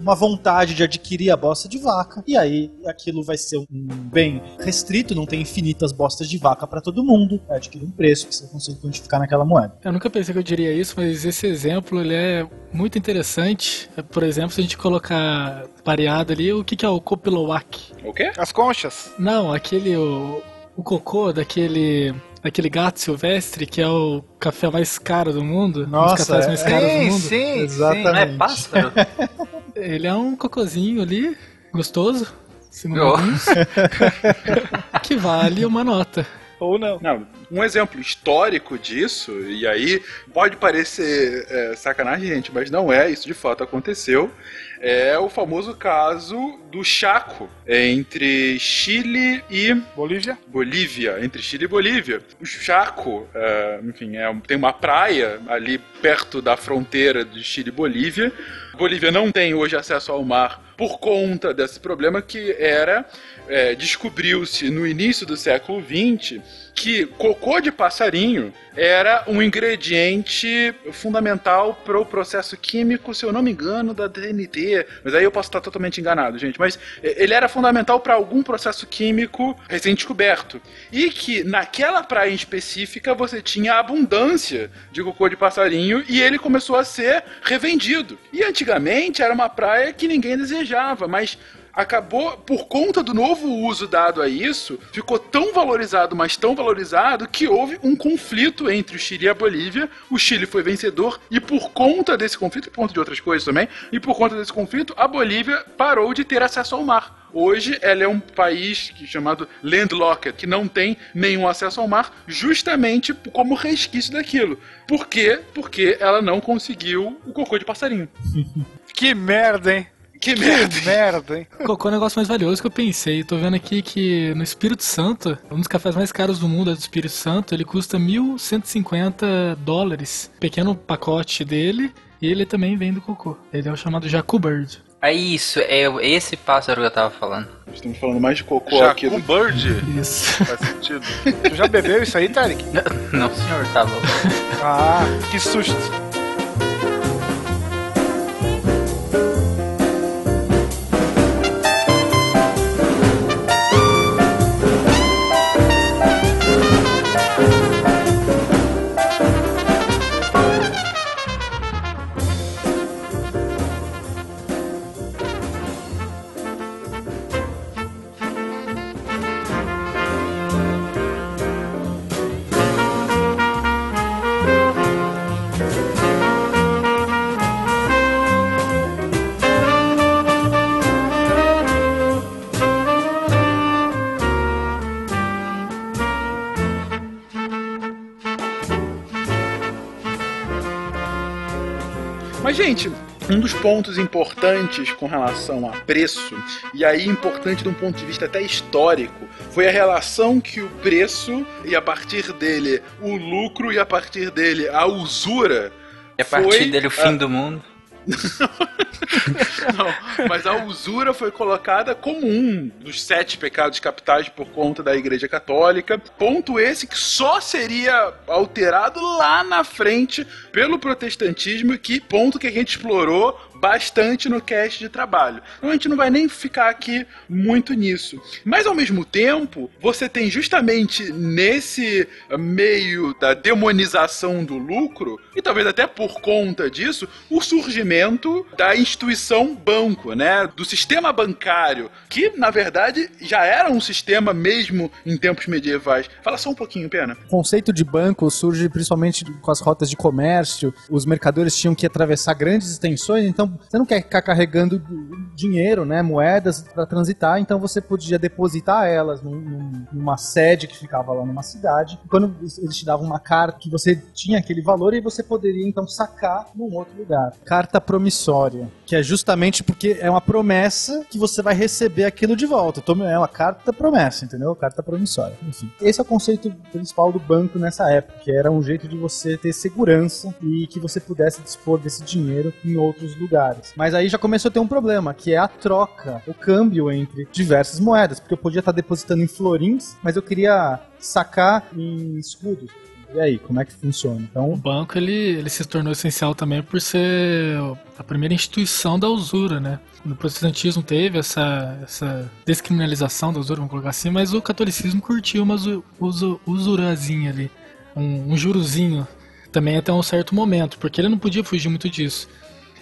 uma vontade de adquirir a bosta de vaca, e aí aquilo vai ser um bem restrito, não tem infinitas bostas de vaca para todo mundo, vai adquirir um preço que você consegue quantificar naquela moeda. Eu nunca pensei que eu diria isso, mas esse exemplo ele é muito interessante. Por exemplo, se a gente colocar pareado ali, o que, que é o Kopilowak? O quê? As conchas. Não, aquele o, o cocô daquele daquele gato silvestre que é o café mais caro do mundo, um dos Nossa, cafés é- mais caros do Sim, mundo. sim, Exatamente. Não é pássaro? <laughs> Ele é um cocôzinho ali, gostoso, segundo Oh. alguns, <laughs> que vale uma nota. sim. Ou não. Não, um exemplo histórico disso, e aí pode parecer é, sacanagem, gente, mas não é, isso de fato aconteceu, é o famoso caso do Chaco entre Chile e Bolívia. Bolívia, entre Chile e Bolívia. O Chaco, é, enfim, é, tem uma praia ali perto da fronteira de Chile e Bolívia. Bolívia não tem hoje acesso ao mar por conta desse problema que era é, descobriu-se no início do século XX que cocô de passarinho era um ingrediente fundamental para o processo químico, se eu não me engano, da DNT. Mas aí eu posso estar totalmente enganado, gente. Mas é, ele era fundamental para algum processo químico recém-descoberto. E que naquela praia específica você tinha abundância de cocô de passarinho e ele começou a ser revendido. E antigamente era uma praia que ninguém desejava, mas acabou, por conta do novo uso dado a isso, ficou tão valorizado, mas tão valorizado, que houve um conflito entre o Chile e a Bolívia. O Chile foi vencedor, e por conta desse conflito, e por conta de outras coisas também, e por conta desse conflito, a Bolívia parou de ter acesso ao mar. Hoje ela é um país chamado landlocked, que não tem nenhum acesso ao mar, justamente como resquício daquilo. Por quê? Porque ela não conseguiu o cocô de passarinho. Que merda, hein? Que merda. Que merda, hein? Qual é o negócio mais valioso que eu pensei? Tô vendo aqui que no Espírito Santo, um dos cafés mais caros do mundo é do Espírito Santo, ele custa 1.150 dólares. Pequeno pacote dele, e ele também vem do cocô. Ele é o chamado Jacu Bird. É isso, é esse pássaro que eu tava falando. Estamos falando mais de cocô Jacu aqui do Bird? Isso. Faz sentido. Tu já bebeu isso aí, Tarek? Não, senhor, tá bom. Ah, que susto. Um dos pontos importantes com relação a preço, e aí importante de um ponto de vista até histórico, foi a relação que o preço e a partir dele o lucro e a partir dele a usura. E a partir foi dele o fim do mundo. <laughs> Não, mas a usura foi colocada como um dos sete pecados capitais por conta da Igreja Católica. Ponto esse que só seria alterado lá na frente pelo protestantismo, que ponto que a gente explorou bastante no cast de trabalho. Então a gente não vai nem ficar aqui muito nisso. Mas ao mesmo tempo, você tem justamente nesse meio da demonização do lucro, e talvez até por conta disso, o surgimento da instituição banco, né? Do sistema bancário, que na verdade já era um sistema mesmo em tempos medievais. Fala só um pouquinho, Pena. O conceito de banco surge principalmente com as rotas de comércio. Os mercadores tinham que atravessar grandes extensões, então você não quer ficar carregando dinheiro, né, moedas para transitar, então você podia depositar elas num- num- numa sede que ficava lá numa cidade. Quando eles te davam uma carta que você tinha aquele valor e você poderia então sacar num outro lugar. Carta promissória, que é justamente porque é uma promessa que você vai receber aquilo de volta. Tome- É uma carta promessa, entendeu? Carta promissória. Enfim, esse é o conceito principal do banco nessa época, que era um jeito de você ter segurança e que você pudesse dispor desse dinheiro em outros lugares. Mas aí já começou a ter um problema, que é a troca, o câmbio entre diversas moedas, porque eu podia estar depositando em florins, mas eu queria sacar em escudos. E aí, como é que funciona? O Então, banco ele, ele se tornou essencial também por ser a primeira instituição da usura, né? O protestantismo teve essa, essa descriminalização da usura, vamos colocar assim, mas o catolicismo curtiu uma usu- usu- usurazinha ali, um, um jurozinho também até um certo momento, porque ele não podia fugir muito disso.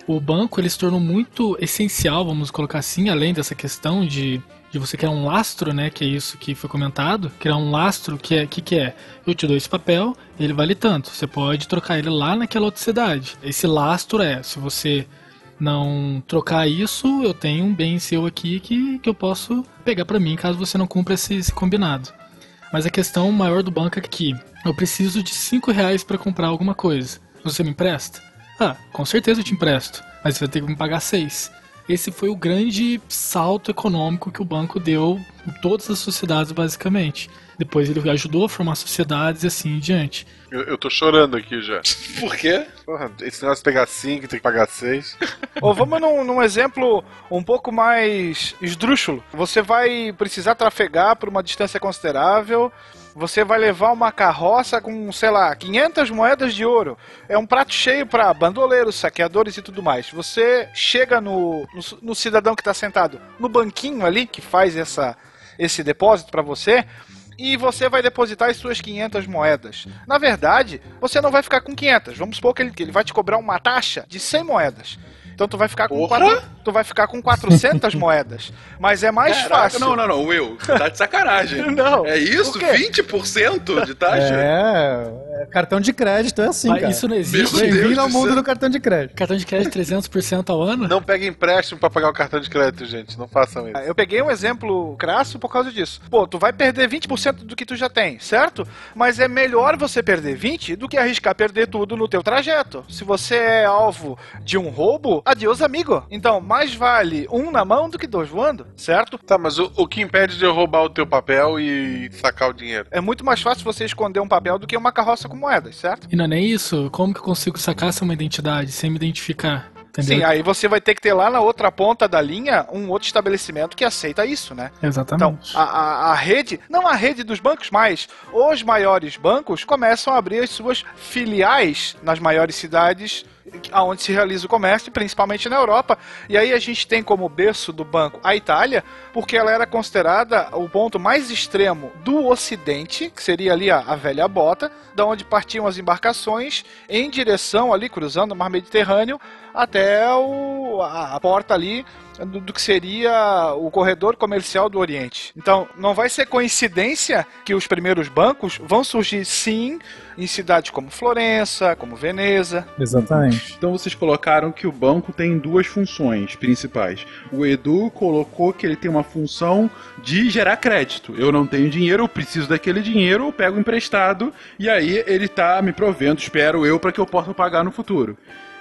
O banco ele se tornou muito essencial, vamos colocar assim, além dessa questão de, de você criar um lastro, né? Que é isso que foi comentado. Criar um lastro que é que, que é? Eu te dou esse papel, ele vale tanto. Você pode trocar ele lá naquela outra cidade. Esse lastro é, se você não trocar isso, eu tenho um bem seu aqui que, que eu posso pegar pra mim caso você não cumpra esse, esse combinado. Mas a questão maior do banco é que eu preciso de 5 reais para comprar alguma coisa. Você me empresta? Ah, com certeza eu te empresto, mas você vai ter que me pagar 6. esse foi o grande salto econômico que o banco deu em todas as sociedades, basicamente. Depois ele ajudou a formar sociedades e assim em diante. Eu, eu tô chorando aqui já. <laughs> Por quê? Porra, esse negócio de pegar 5 tem que pagar 6. Ou <laughs> vamos num, num exemplo um pouco mais esdrúxulo. Você vai precisar trafegar por uma distância considerável. Você vai levar uma carroça com, sei lá, 500 moedas de ouro. É um prato cheio para bandoleiros, saqueadores e tudo mais. Você chega no, no, no cidadão que está sentado no banquinho ali, que faz essa, esse depósito para você, e você vai depositar as suas 500 moedas. Na verdade, você não vai ficar com 500. Vamos supor que ele, que ele vai te cobrar uma taxa de 100 moedas. Então tu vai ficar com Porra! quatro, tu vai ficar com 400 <laughs> moedas. Mas é mais Caraca, fácil. Não, não, não, Will. Tá de sacanagem. <laughs> Não. É isso? Por quê? 20% de taxa? É, é, cartão de crédito é assim, Mas cara. isso não existe. Bem-vindo ao do mundo do cartão de crédito. Cartão de crédito 300% ao ano? Não pega empréstimo pra pagar o cartão de crédito, gente. Não façam isso. Eu peguei um exemplo crasso por causa disso. Pô, tu vai perder 20% do que tu já tem, certo? Mas é melhor você perder 20 do que arriscar perder tudo no teu trajeto. Se você é alvo de um roubo, adeus amigo. Então, mais vale um na mão do que dois voando, certo? Tá, mas o, o que impede de eu roubar o teu papel e sacar o dinheiro? É muito mais fácil você esconder um papel do que uma carroça com moedas, certo? E não é isso. Como que eu consigo sacar essa uma identidade sem me identificar? Entendeu? Sim, aí você vai ter que ter lá na outra ponta da linha um outro estabelecimento que aceita isso, né? Então, Exatamente. a, a, a rede, não a rede dos bancos, mas os maiores bancos começam a abrir as suas filiais nas maiores cidades aonde se realiza o comércio, principalmente na Europa. E aí a gente tem como berço do banco a Itália, porque ela era considerada o ponto mais extremo do Ocidente, que seria ali a, a velha bota, da onde partiam as embarcações em direção ali, cruzando o mar Mediterrâneo, até o, a, a porta ali do, do que seria o corredor comercial do Oriente. Então, não vai ser coincidência que os primeiros bancos vão surgir sim em cidades como Florença, como Veneza. Exatamente. Então vocês colocaram que o banco tem duas funções principais. O Edu colocou que ele tem uma função de gerar crédito. Eu não tenho dinheiro, eu preciso daquele dinheiro, eu pego emprestado e aí ele tá me provendo, espero eu, para que eu possa pagar no futuro.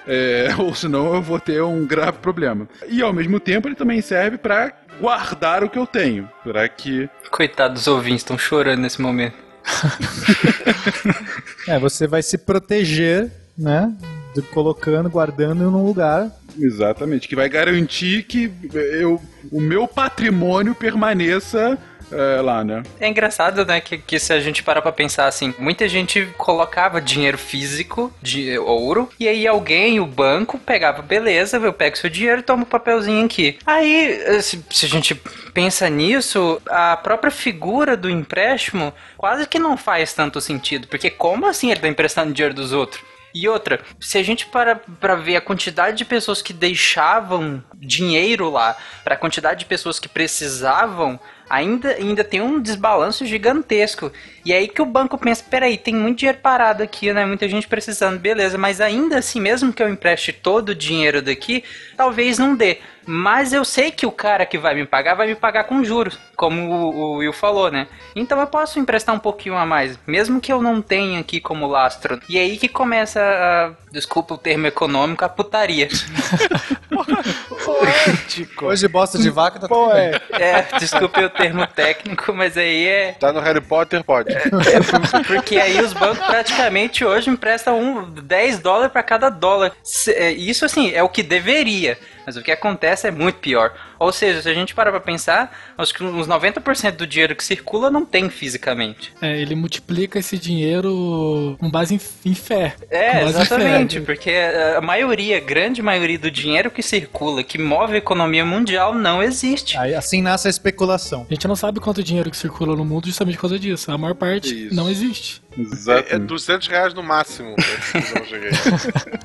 É, <laughs> ou senão eu vou ter um grave problema. E ao mesmo tempo ele também serve para guardar o que eu tenho, para que Coitado dos ouvintes, estão chorando nesse momento. <laughs> É, você vai se proteger, né? de- colocando, guardando num lugar. Exatamente, que vai garantir que eu, o meu patrimônio permaneça é, lá, né? É engraçado, né, que, que se a gente parar pra pensar assim, muita gente colocava dinheiro físico, de ouro, e aí alguém, o banco, pegava, beleza, eu pego seu dinheiro e tomo o papelzinho aqui. Aí, se, se a gente pensa nisso, a própria figura do empréstimo quase que não faz tanto sentido, porque como assim ele tá emprestando dinheiro dos outros? E outra, se a gente para pra ver a quantidade de pessoas que deixavam dinheiro lá, para a quantidade de pessoas que precisavam, ainda, ainda tem um desbalanço gigantesco. E aí que o banco pensa, peraí, tem muito dinheiro parado aqui, né? Muita gente precisando, beleza, mas ainda assim, mesmo que eu empreste todo o dinheiro daqui, talvez não dê. Mas eu sei que o cara que vai me pagar vai me pagar com juros, como o, o Will falou, né? Então eu posso emprestar um pouquinho a mais, mesmo que eu não tenha aqui como lastro. E aí que começa a, desculpa o termo econômico, a putaria. Poético. Hoje bosta de vaca tá tudo bem. É, desculpe o termo técnico, mas aí é. Tá no Harry Potter, pode. Porque aí os bancos praticamente hoje emprestam um 10 dólares para cada dólar. É, Isso assim, é o que deveria. Mas o que acontece é muito pior. Ou seja, se a gente parar pra pensar, acho que uns 90% do dinheiro que circula não tem fisicamente. É, ele multiplica esse dinheiro com base em, em fé. É, em fé. exatamente, porque a maioria, a grande maioria do dinheiro que circula, que move a economia mundial, não existe. Aí, assim nasce a especulação. A gente não sabe quanto dinheiro que circula no mundo justamente por causa disso. A maior parte Isso. não existe. É, é 200 reais no máximo. <laughs>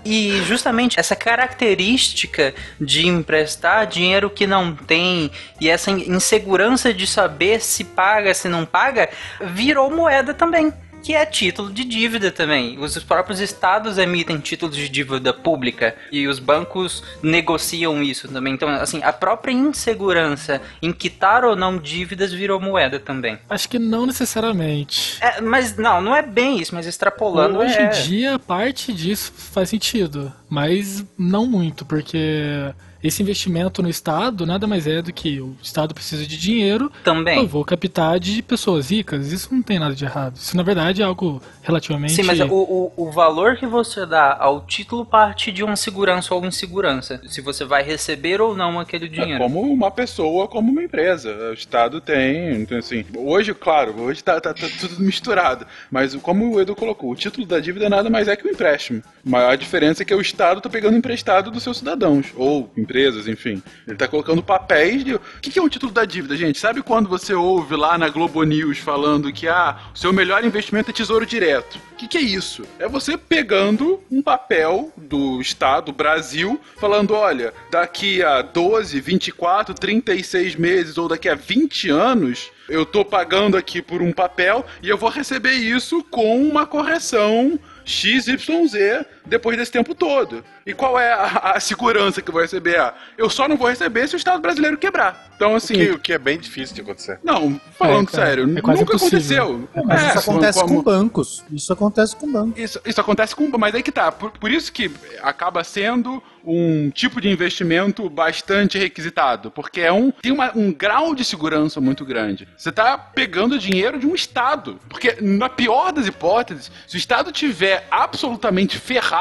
E justamente essa característica de emprestar dinheiro que não tem e essa in- insegurança de saber se paga, se não paga, virou moeda também. Que é título de dívida também. Os próprios estados emitem títulos de dívida pública e os bancos negociam isso também. Então, assim, a própria insegurança em quitar ou não dívidas virou moeda também. Acho que não necessariamente. É, mas não, não é bem isso, mas extrapolando Hoje é. em dia, parte disso faz sentido. mas não muito, porque esse investimento no Estado nada mais é do que o Estado precisa de dinheiro. Também. Eu vou captar de pessoas ricas. Isso não tem nada de errado. Isso, na verdade, é algo relativamente. Sim, mas o, o, o valor que você dá ao título parte de uma segurança ou insegurança. Se você vai receber ou não aquele dinheiro. É como uma pessoa, como uma empresa. O Estado tem, então assim, hoje, claro, hoje tá, tá- tá tudo misturado, mas como o Edu colocou, o título da dívida nada mais é que um empréstimo. A maior diferença é que o Estado tá pegando emprestado dos seus cidadãos, ou empresas, enfim. Ele tá colocando papéis de... O que é um título da dívida, gente? Sabe quando você ouve lá na Globo News falando que, ah, o seu melhor investimento é tesouro direto? O que que é isso? É você pegando um papel do Estado, Brasil, falando, olha, daqui a 12, 24, 36 meses ou daqui a 20 anos, eu tô pagando aqui por um papel e eu vou receber isso com uma correção XYZ depois desse tempo todo. E qual é a, a segurança que eu vou receber? Ah, eu só não vou receber se o Estado brasileiro quebrar. Então, assim. O que, o que é bem difícil de acontecer. Não, falando É, cara, sério, é quase nunca impossível. aconteceu. Mas É, isso acontece como- com bancos. Isso acontece com bancos. Isso, isso acontece com. Mas aí que tá. Por, por isso que acaba sendo um tipo de investimento bastante requisitado. Porque é um, tem uma- um grau de segurança muito grande. Você tá pegando dinheiro de um Estado. Porque, na pior das hipóteses, se o Estado tiver absolutamente ferrado.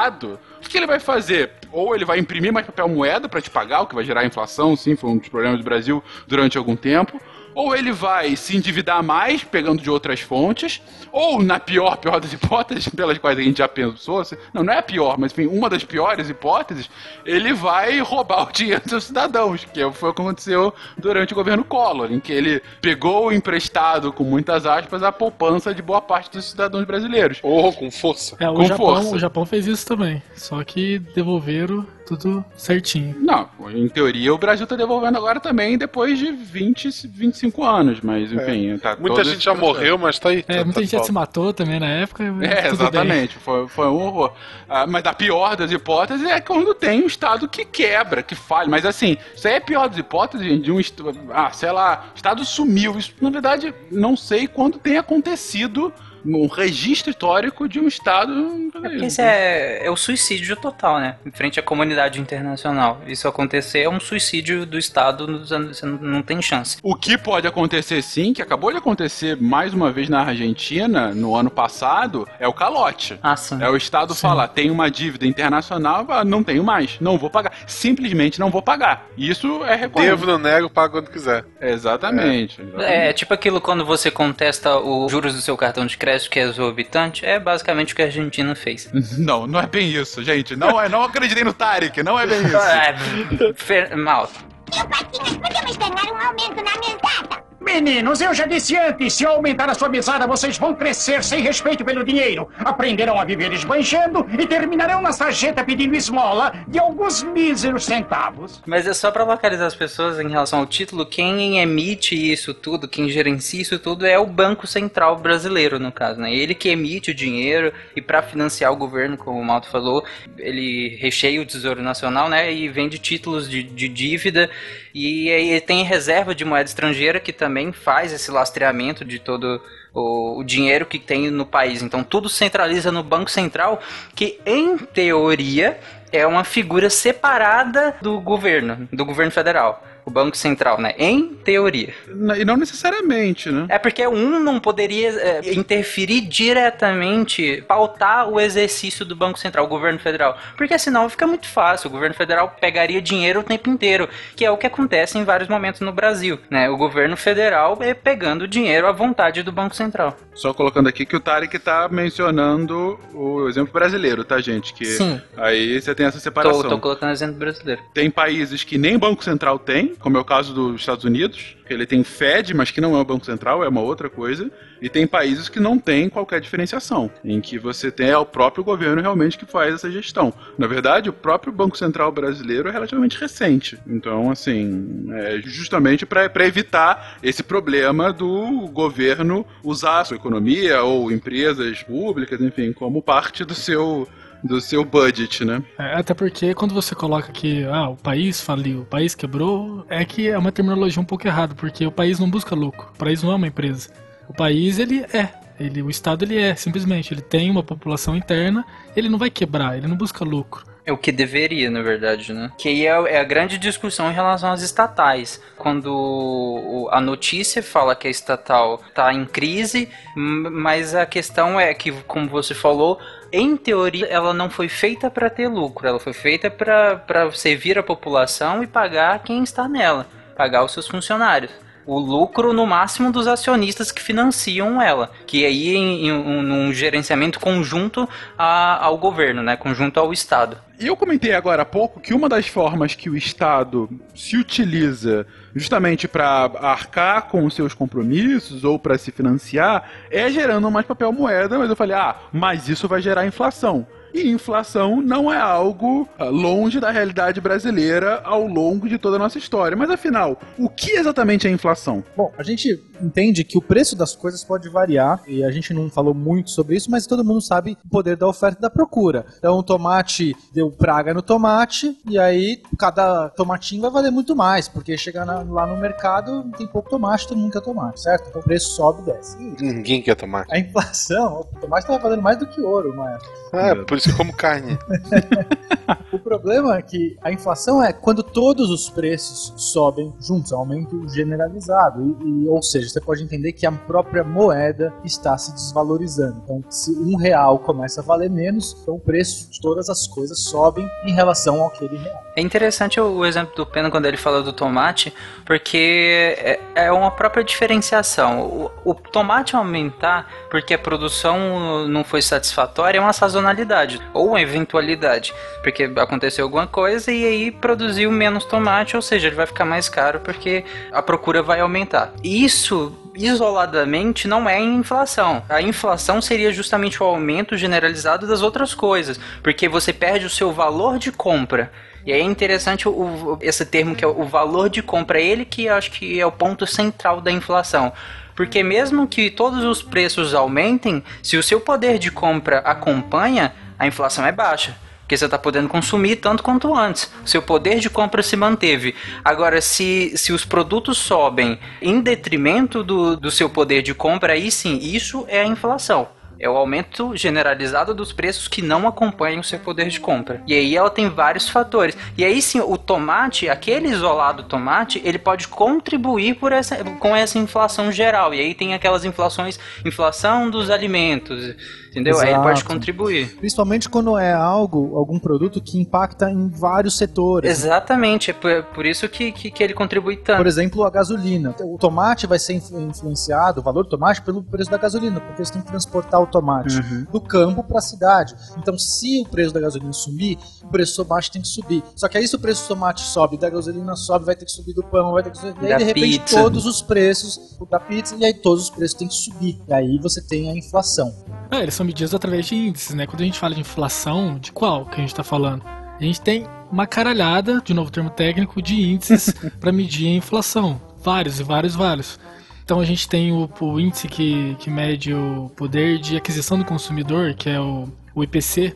O que ele vai fazer? Ou ele vai imprimir mais papel moeda para te pagar, o que vai gerar inflação, sim, foi um dos problemas do Brasil durante algum tempo ou ele vai se endividar mais, pegando de outras fontes, ou, na pior, pior das <laughs> hipóteses, pelas quais a gente já pensou, assim, não, não é a pior, mas enfim, uma das piores hipóteses, ele vai roubar <laughs> o dinheiro dos seus cidadãos, que foi o que aconteceu durante o governo Collor, em que ele pegou emprestado, com muitas aspas, a poupança de boa parte dos cidadãos brasileiros. Ou com força. É, o Com Japão, força. o Japão fez isso também. Só que devolveram tudo certinho. Não, em teoria o Brasil tá devolvendo agora também depois de 20, 25 anos, mas enfim, tá Muita gente já morreu, mas tá aí. É, tá- muita tá gente já se matou também na época. É, bem. exatamente. Foi, foi um horror. Ah, mas a pior das hipóteses é quando tem um Estado que quebra, que falha. Mas assim, isso aí é a pior das hipóteses, gente, de um Estado. Ah, sei lá, o Estado sumiu. Isso, na verdade, não sei quando tem acontecido um registro histórico de um Estado. É isso é, é o suicídio total, né? Em frente à comunidade internacional. Isso acontecer é um suicídio do Estado, nos anos- você não, tem chance. O que pode acontecer sim, que acabou de acontecer mais uma vez na Argentina no ano passado, é o calote. Ah, sim. É o Estado falar, tem uma dívida internacional, não tenho mais, não vou pagar. Simplesmente não vou pagar. Isso é recorrente. Devo, não nego, pago quando quiser. Exatamente. É tipo aquilo quando você contesta os juros do seu cartão de crédito que é exorbitante, é basicamente o que a Argentina fez. <laughs> Não, não é bem isso, gente. Não, é, não acreditei no Tarek, não é bem isso. <laughs> É, mal. Eu, Patinhas, podemos ganhar um aumento na mesada. Meninos, eu já disse antes, se eu aumentar a sua mesada, vocês vão crescer sem respeito pelo dinheiro. Aprenderão a viver esbanjando e terminarão na sarjeta pedindo esmola de alguns míseros centavos. Mas é só pra localizar as pessoas em relação ao título, quem emite isso tudo, quem gerencia isso tudo é o Banco Central Brasileiro, no caso, né? Ele que emite o dinheiro e pra financiar o governo, como o Malto falou, ele recheia o Tesouro Nacional, né? E vende títulos de, de dívida e aí tem reserva de moeda estrangeira que também faz esse lastreamento de todo o, o dinheiro que tem no país. Então tudo centraliza no Banco Central, que em teoria é uma figura separada do governo, do governo federal. O Banco Central, né? Em teoria. E não necessariamente, né? É porque um não poderia é, interferir diretamente, pautar o exercício do Banco Central, o governo federal. Porque senão fica muito fácil. O governo federal pegaria dinheiro o tempo inteiro, que é o que acontece em vários momentos no Brasil. Né? O governo federal é pegando dinheiro à vontade do Banco Central. Só colocando aqui que o Tarek tá mencionando o exemplo brasileiro, tá, gente? Que Sim. aí você tem essa separação. Tô, tô colocando exemplo brasileiro. Tem países que nem Banco Central tem, como é o caso dos Estados Unidos, que ele tem Fed, mas que não é o Banco Central, é uma outra coisa. E tem países que não tem qualquer diferenciação, em que você tem é o próprio governo realmente que faz essa gestão. Na verdade, o próprio Banco Central brasileiro é relativamente recente. Então, assim, é justamente para evitar esse problema do governo usar a sua economia ou empresas públicas, enfim, como parte do seu do seu budget, né? É, até porque quando você coloca que ah, o país faliu, o país quebrou, é que é uma terminologia um pouco errada, porque o país não busca lucro, o país não é uma empresa. O país, ele é. Ele, o Estado, ele é, simplesmente. Ele tem uma população interna, ele não vai quebrar, ele não busca lucro. É o que deveria, na verdade, né? Que aí é, é a grande discussão em relação às estatais. Quando o- a notícia fala que a estatal está em crise, mas a questão é que, como você falou, em teoria ela não foi feita para ter lucro, ela foi feita para servir a população e pagar quem está nela, pagar os seus funcionários. O lucro no máximo dos acionistas que financiam ela, que aí em, em um, num gerenciamento conjunto a- ao governo, né, conjunto ao Estado. E eu comentei agora há pouco que uma das formas que o Estado se utiliza justamente para arcar com os seus compromissos ou para se financiar é gerando mais papel moeda, mas eu falei, ah, mas isso vai gerar inflação. E inflação não é algo ah, longe da realidade brasileira ao longo de toda a nossa história. Mas afinal, o que exatamente é inflação? Bom, a gente entende que o preço das coisas pode variar, e a gente não falou muito sobre isso, mas todo mundo sabe o poder da oferta e da procura. Então o tomate deu praga no tomate, e aí cada tomatinho vai valer muito mais, porque chega na- lá no mercado, tem pouco tomate, todo mundo quer tomate, certo? Então o preço sobe e desce. Ninguém quer tomar. A inflação, o tomate estava valendo mais do que ouro, mas Ah, por isso que eu como carne. <laughs> o problema é que a inflação é quando todos os preços sobem juntos, é um aumento generalizado. E, e- ou seja, você pode entender que a própria moeda está se desvalorizando. Então, se um real começa a valer menos, então o preço de todas as coisas sobem em relação ao aquele real. É interessante o, exemplo do Pena quando ele fala do tomate, porque é, é uma própria diferenciação. O tomate aumentar porque a produção não foi satisfatória é uma sazonalidade ou uma eventualidade, porque aconteceu alguma coisa e aí produziu menos tomate, ou seja, ele vai ficar mais caro porque a procura vai aumentar. Isso isoladamente não é inflação. A inflação seria justamente o aumento generalizado das outras coisas, porque você perde o seu valor de compra. E é interessante o, esse termo que é o valor de compra, ele que acho que é o ponto central da inflação. Porque mesmo que todos os preços aumentem, se o seu poder de compra acompanha, a inflação é baixa. Porque você está podendo consumir tanto quanto antes. Seu poder de compra se manteve. Agora, se, se os produtos sobem em detrimento do, do seu poder de compra, aí sim, isso é a inflação. É o aumento generalizado dos preços que não acompanham o seu poder de compra. E aí ela tem vários fatores. E aí sim, o tomate, aquele isolado tomate, ele pode contribuir por essa, com essa inflação geral. E aí tem aquelas inflações, inflação dos alimentos, entendeu? Aí ele pode Exato. contribuir. Principalmente quando é algo, algum produto que impacta em vários setores. Exatamente, é por, por isso que, que, que ele contribui tanto. Por exemplo, a gasolina. O tomate vai ser influ- influenciado, o valor do tomate, pelo preço da gasolina, porque você tem que transportar o tomate do campo para a cidade. Então, se o preço da gasolina subir, o preço do tomate tem que subir. Só que aí, se o preço do tomate sobe, da gasolina sobe, vai ter que subir do pão, vai ter que subir. E aí, Da de repente, pizza. todos os preços da pizza, e aí todos os preços têm que subir. E aí você tem a inflação. Ah, eles são medidos através de índices, né? Quando a gente fala de inflação, de qual que a gente tá falando? A gente tem uma caralhada, de novo termo técnico, de índices <laughs> para medir a inflação. Vários e vários, vários. Então a gente tem o, o índice que, que mede o poder de aquisição do consumidor, que é o, o IPC.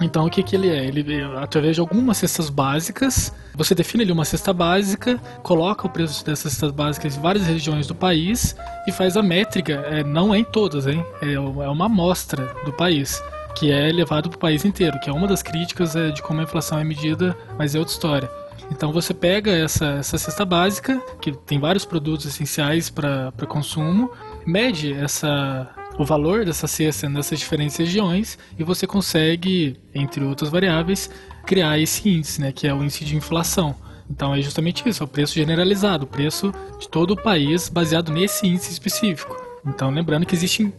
Então o que, que ele é? Ele, através de algumas cestas básicas, você define ali uma cesta básica, coloca o preço dessas cestas básicas em várias regiões do país e faz a métrica, é, não é em todas, hein? É, é uma amostra do país, que é levado para o país inteiro, que é uma das críticas é, de como a inflação é medida, mas é outra história. Então você pega essa, essa cesta básica, que tem vários produtos essenciais para consumo, mede essa, o valor dessa cesta nessas diferentes regiões e você consegue, entre outras variáveis, criar esse índice, né, que é o índice de inflação. Então é justamente isso, é o preço generalizado, o preço de todo o país baseado nesse índice específico. Então lembrando que existem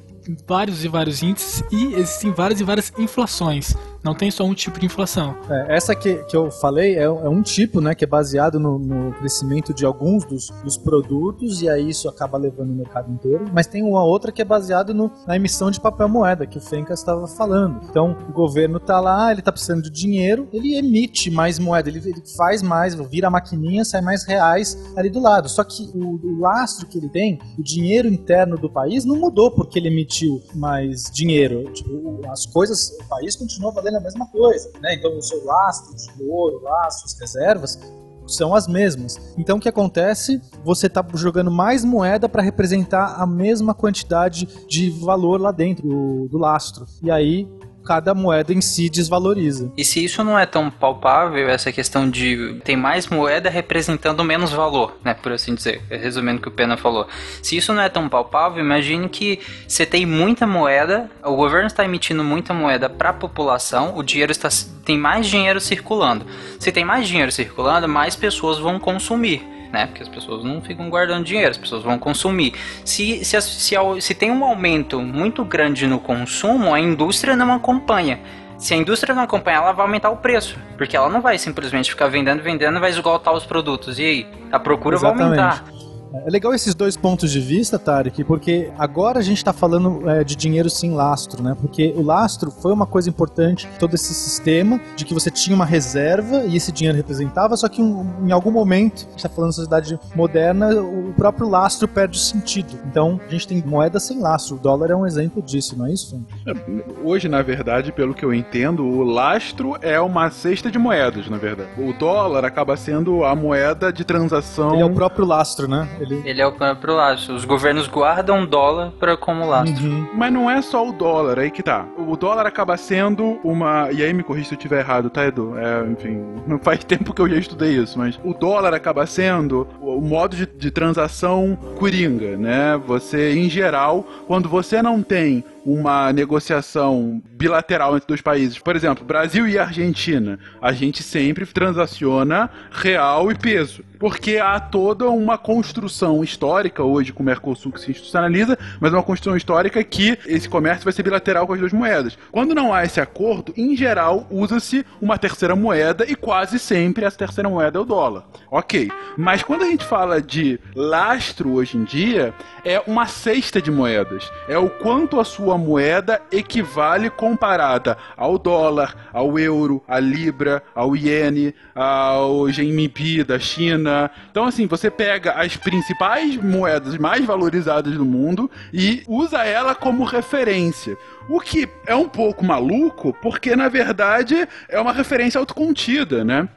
vários e vários índices e existem várias e várias inflações. Não tem só um tipo de inflação. É, essa que, que eu falei é, é um tipo, né, que é baseado no, no crescimento de alguns dos, dos produtos e aí isso acaba levando o mercado inteiro. Mas tem uma outra que é baseado no- na emissão de papel moeda que o Fencas estava falando. Então o governo tá lá, ele tá precisando de dinheiro, ele emite mais moeda, ele, ele faz mais, vira a maquininha, sai mais reais ali do lado. Só que o, o lastro que ele tem, o dinheiro interno do país não mudou porque ele emitiu mais dinheiro. Tipo, as coisas, o país continua valendo a mesma coisa, né? Então o seu lastro de ouro, as reservas são as mesmas. Então o que acontece? Você está jogando mais moeda para representar a mesma quantidade de valor lá dentro do, do lastro. E aí cada moeda em si desvaloriza. E se isso não é tão palpável, essa questão de tem mais moeda representando menos valor, né, por assim dizer, resumindo o que o Pena falou. Se isso não é tão palpável, imagine que você tem muita moeda, o governo está emitindo muita moeda para a população, o dinheiro está tem mais dinheiro circulando. Se tem mais dinheiro circulando, mais pessoas vão consumir né? Porque as pessoas não ficam guardando dinheiro, as pessoas vão consumir. Se, se, se, se tem um aumento muito grande no consumo, a indústria não acompanha. Se a indústria não acompanhar, ela vai aumentar o preço. Porque ela não vai simplesmente ficar vendendo, vendendo vai esgotar os produtos. E aí? A procura Exatamente. vai aumentar. É legal esses dois pontos de vista, Tarek, porque agora a gente está falando é, de dinheiro sem lastro, né? Porque o lastro foi uma coisa importante, todo esse sistema de que você tinha uma reserva e esse dinheiro representava, só que um, em algum momento, a gente está falando de sociedade moderna, o próprio lastro perde o sentido. Então a gente tem moeda sem lastro. O dólar é um exemplo disso, não é isso? Hoje, na verdade, pelo que eu entendo, o lastro é uma cesta de moedas, na verdade. O dólar acaba sendo a moeda de transação. Ele é o próprio lastro, né? Ele... Ele é o próprio lastro. Os governos guardam dólar para como lastro. Uhum. Mas não é só o dólar, aí que tá. O dólar acaba sendo uma. E aí me corrija se eu estiver errado, tá, Edu? É, enfim, não <laughs> faz tempo que eu já estudei isso, mas o dólar acaba sendo o modo de, de transação coringa, né? Você, em geral, quando você não tem uma negociação bilateral entre dois países. Por exemplo, Brasil e Argentina. A gente sempre transaciona real e peso. Porque há toda uma construção histórica hoje com o Mercosul que se institucionaliza, mas uma construção histórica que esse comércio vai ser bilateral com as duas moedas. Quando não há esse acordo, em geral, usa-se uma terceira moeda e quase sempre essa terceira moeda é o dólar. Ok. Mas quando a gente fala de lastro hoje em dia, é uma cesta de moedas. É o quanto a sua moeda equivale comparada ao dólar, ao euro, à libra, ao iene, ao GMP da China. Então, assim, você pega as principais moedas mais valorizadas do mundo e usa ela como referência. O que é um pouco maluco, porque na verdade é uma referência autocontida, né?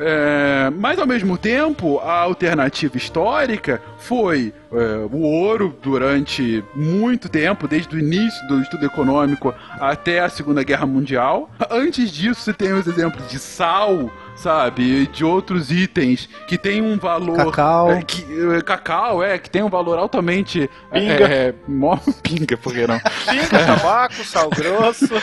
É, mas ao mesmo tempo, a alternativa histórica foi é, o ouro durante muito tempo, desde o início do estudo econômico até a Segunda Guerra Mundial. Antes disso, você tem os exemplos de sal, sabe? De outros itens que tem um valor. Cacau. É, que, é, cacau, é, que tem um valor altamente. Pinga. É, mó, <laughs> pinga, por que não? Pinga, tabaco, sal grosso. <laughs>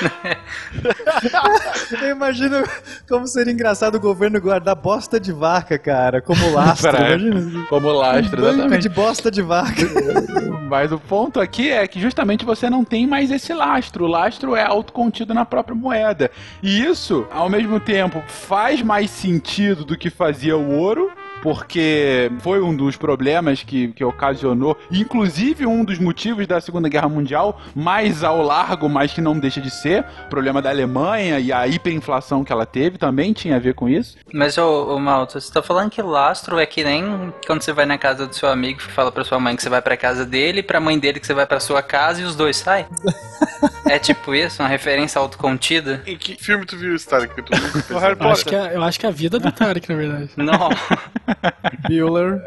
Eu imagino como seria engraçado o governo guardar bosta de vaca, cara, como lastro. Imagina. Como lastro, um banco exatamente. de bosta de vaca. <laughs> Mas o ponto aqui é que justamente você não tem mais esse lastro. O lastro é autocontido na própria moeda. E isso, ao mesmo tempo, faz mais sentido do que fazia o ouro. Porque foi um dos problemas que, que ocasionou, inclusive um dos motivos da Segunda Guerra Mundial, mais ao largo, mas que não deixa de ser, o problema da Alemanha e a hiperinflação que ela teve também tinha a ver com isso. Mas, ô, ô Malta, você tá falando que lastro é que nem quando você vai na casa do seu amigo e fala pra sua mãe que você vai pra casa dele, pra mãe dele que você vai pra sua casa e os dois saem? <laughs> é tipo isso? Uma referência autocontida? Em que filme tu viu isso, Tarek? Que tu nunca <laughs> Harry Eu acho, que é, eu acho que é a vida do Tarek, na verdade. Não. <laughs> Bueller.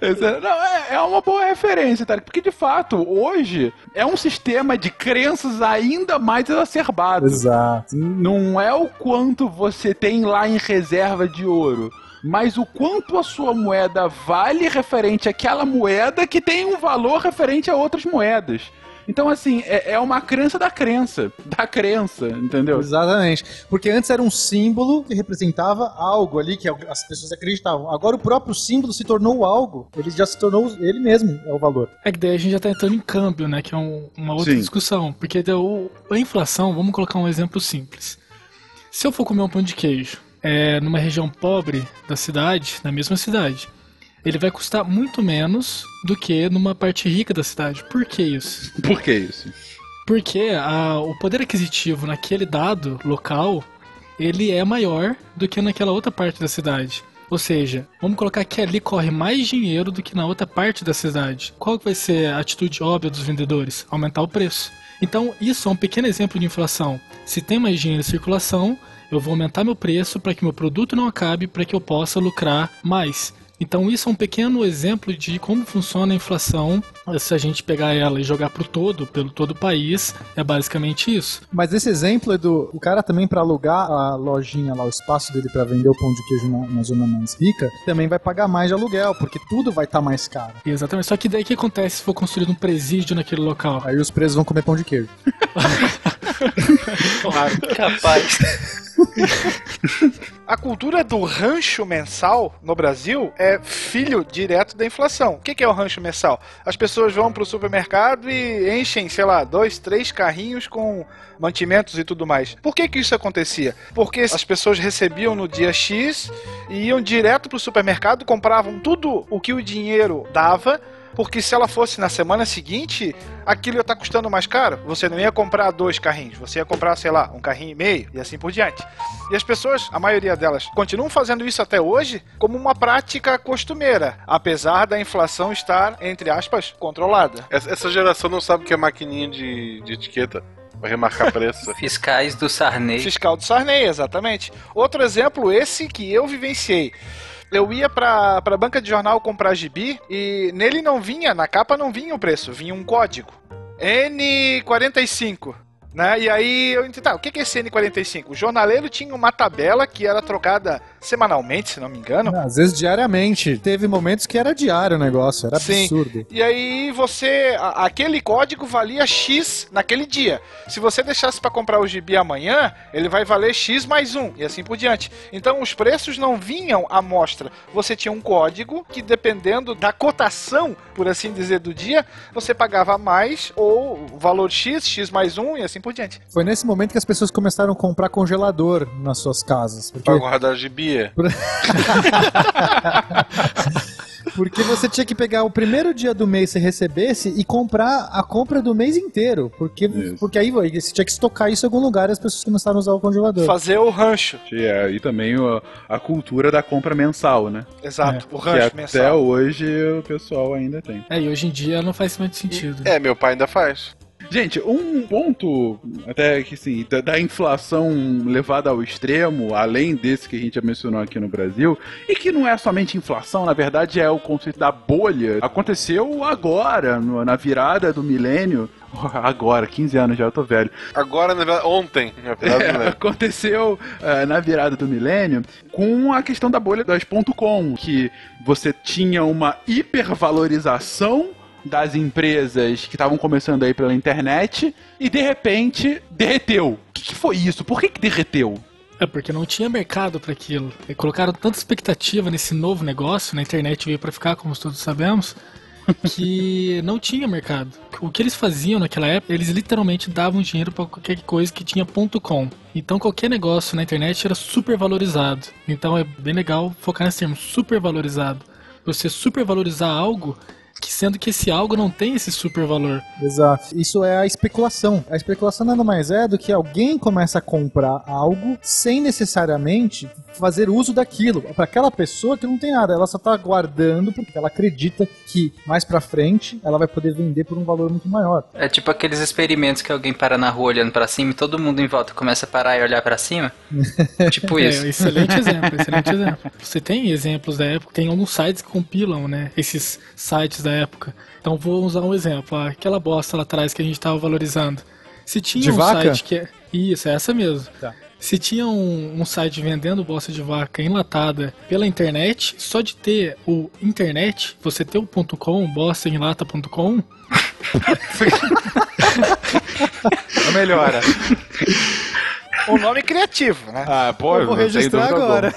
É- Não, é, é uma boa referência, Tarek, porque de fato, hoje é um sistema de crenças ainda mais exacerbado. Exato. Não é o quanto você tem lá em reserva de ouro. Mas o quanto a sua moeda vale referente àquela moeda que tem um valor referente a outras moedas. Então, assim, é, é uma crença da crença. Da crença, entendeu? Exatamente. Porque antes era um símbolo que representava algo ali que as pessoas acreditavam. Agora o próprio símbolo se tornou algo. Ele já se tornou ele mesmo, é o valor. É que daí a gente já tá entrando em câmbio, né? Que é um- uma outra Sim. discussão. Porque deu, a inflação, vamos colocar um exemplo simples. Se eu for comer um pão de queijo é, numa região pobre da cidade, na mesma cidade, ele vai custar muito menos do que numa parte rica da cidade. Por que isso? <laughs> Por que isso? Porque a- o poder aquisitivo naquele dado local, ele é maior do que naquela outra parte da cidade. Ou seja, vamos colocar que ali corre mais dinheiro do que na outra parte da cidade. Qual que vai ser a atitude óbvia dos vendedores? Aumentar o preço. Então, isso é um pequeno exemplo de inflação. Se tem mais dinheiro em circulação, eu vou aumentar meu preço para que meu produto não acabe, para que eu possa lucrar mais. Então isso é um pequeno exemplo de como funciona a inflação. Se a gente pegar ela e jogar pro todo, pelo todo o país, é basicamente isso. Mas esse exemplo é do o cara também para alugar a lojinha lá, o espaço dele para vender o pão de queijo na, na, zona mais rica, também vai pagar mais de aluguel, porque tudo vai estar tá mais caro. Exatamente. Só que daí o que acontece se for construído um presídio naquele local? Aí os presos vão comer pão de queijo. <laughs> <laughs> claro, capaz. <laughs> A cultura do rancho mensal no Brasil é filho direto da inflação. O que é o rancho mensal? As pessoas vão para o supermercado e enchem, sei lá, dois, três carrinhos com mantimentos e tudo mais. Por que, que isso acontecia? Porque as pessoas recebiam no dia X e iam direto para o supermercado, compravam tudo o que o dinheiro dava porque se ela fosse na semana seguinte, aquilo ia estar tá custando mais caro. Você não ia comprar dois carrinhos, você ia comprar, sei lá, um carrinho e meio e assim por diante. E as pessoas, a maioria delas, continuam fazendo isso até hoje como uma prática costumeira, apesar da inflação estar, entre aspas, controlada. Essa geração não sabe o que é maquininha de, de etiqueta. Vai remarcar preço. <laughs> Fiscais do Sarney. Fiscal do Sarney, exatamente. Outro exemplo, esse que eu vivenciei eu ia pra, pra banca de jornal comprar gibi e nele não vinha, na capa não vinha o preço, vinha um código. N45. Né? E aí eu entendi, tá, o que é esse N45? O jornaleiro tinha uma tabela que era trocada semanalmente, se não me engano. Às vezes diariamente. Teve momentos que era diário o negócio, era Sim. absurdo. E aí você, a, aquele código valia X naquele dia. Se você deixasse para comprar o gibi amanhã, ele vai valer X mais um, e assim por diante. Então os preços não vinham à mostra. Você tinha um código que dependendo da cotação, por assim dizer, do dia, você pagava mais ou valor X, X mais um, e assim por diante. Foi nesse momento que as pessoas começaram a comprar congelador nas suas casas. Porque... Pra guardar gibi. <laughs> Porque você tinha que pegar o primeiro dia do mês que você recebesse e comprar a compra do mês inteiro. Porque, porque aí você tinha que estocar isso em algum lugar e as pessoas começaram a usar o congelador. Fazer o rancho. É, e também a, a cultura da compra mensal, né? Exato, é. o rancho que mensal. Até hoje o pessoal ainda tem. É, e hoje em dia não faz muito sentido. É, meu pai ainda faz. Gente, um ponto até que sim, da, da, inflação levada ao extremo, além desse que a gente já mencionou aqui no Brasil, e que não é somente inflação, na verdade é o conceito da bolha. Aconteceu agora, no, na virada do milênio, <laughs> Agora, 15 anos já, eu tô velho. Agora, ontem, é, milênio. Aconteceu uh, na virada do milênio com a questão da bolha das .com, que você tinha uma hipervalorização das empresas que estavam começando aí pela internet e de repente derreteu. O que, que foi isso? Por que, que derreteu? É porque não tinha mercado para aquilo. E colocaram tanta expectativa nesse novo negócio, na internet veio para ficar, como todos sabemos, <laughs> que não tinha mercado. O que eles faziam naquela época, eles literalmente davam dinheiro para qualquer coisa que tinha .com. Então qualquer negócio na internet era super valorizado. Então é bem legal focar nesse termo, super valorizado. Você super valorizar algo sendo que esse algo não tem esse super valor. Exato. Isso é a especulação. A especulação nada mais é do que alguém começa a comprar algo sem necessariamente fazer uso daquilo. Para aquela pessoa que não tem nada, ela só tá guardando porque ela acredita que mais para frente ela vai poder vender por um valor muito maior. É tipo aqueles experimentos que alguém para na rua olhando para cima e todo mundo em volta começa a parar e olhar para cima. <laughs> tipo é, isso. É, excelente <laughs> exemplo, excelente exemplo. Você tem exemplos da época, tem alguns sites que compilam, né, esses sites da época. Então vou usar um exemplo, aquela bosta lá atrás que a gente estava valorizando. Se tinha de um vaca? site que é. Isso, é essa mesmo. Tá. Se tinha um, um, site vendendo bosta de vaca enlatada pela internet, só de ter o internet, você ter o .com, bostaenlata.com... <laughs> melhora. <laughs> um nome criativo, né? Ah, pô, eu vou registrar agora.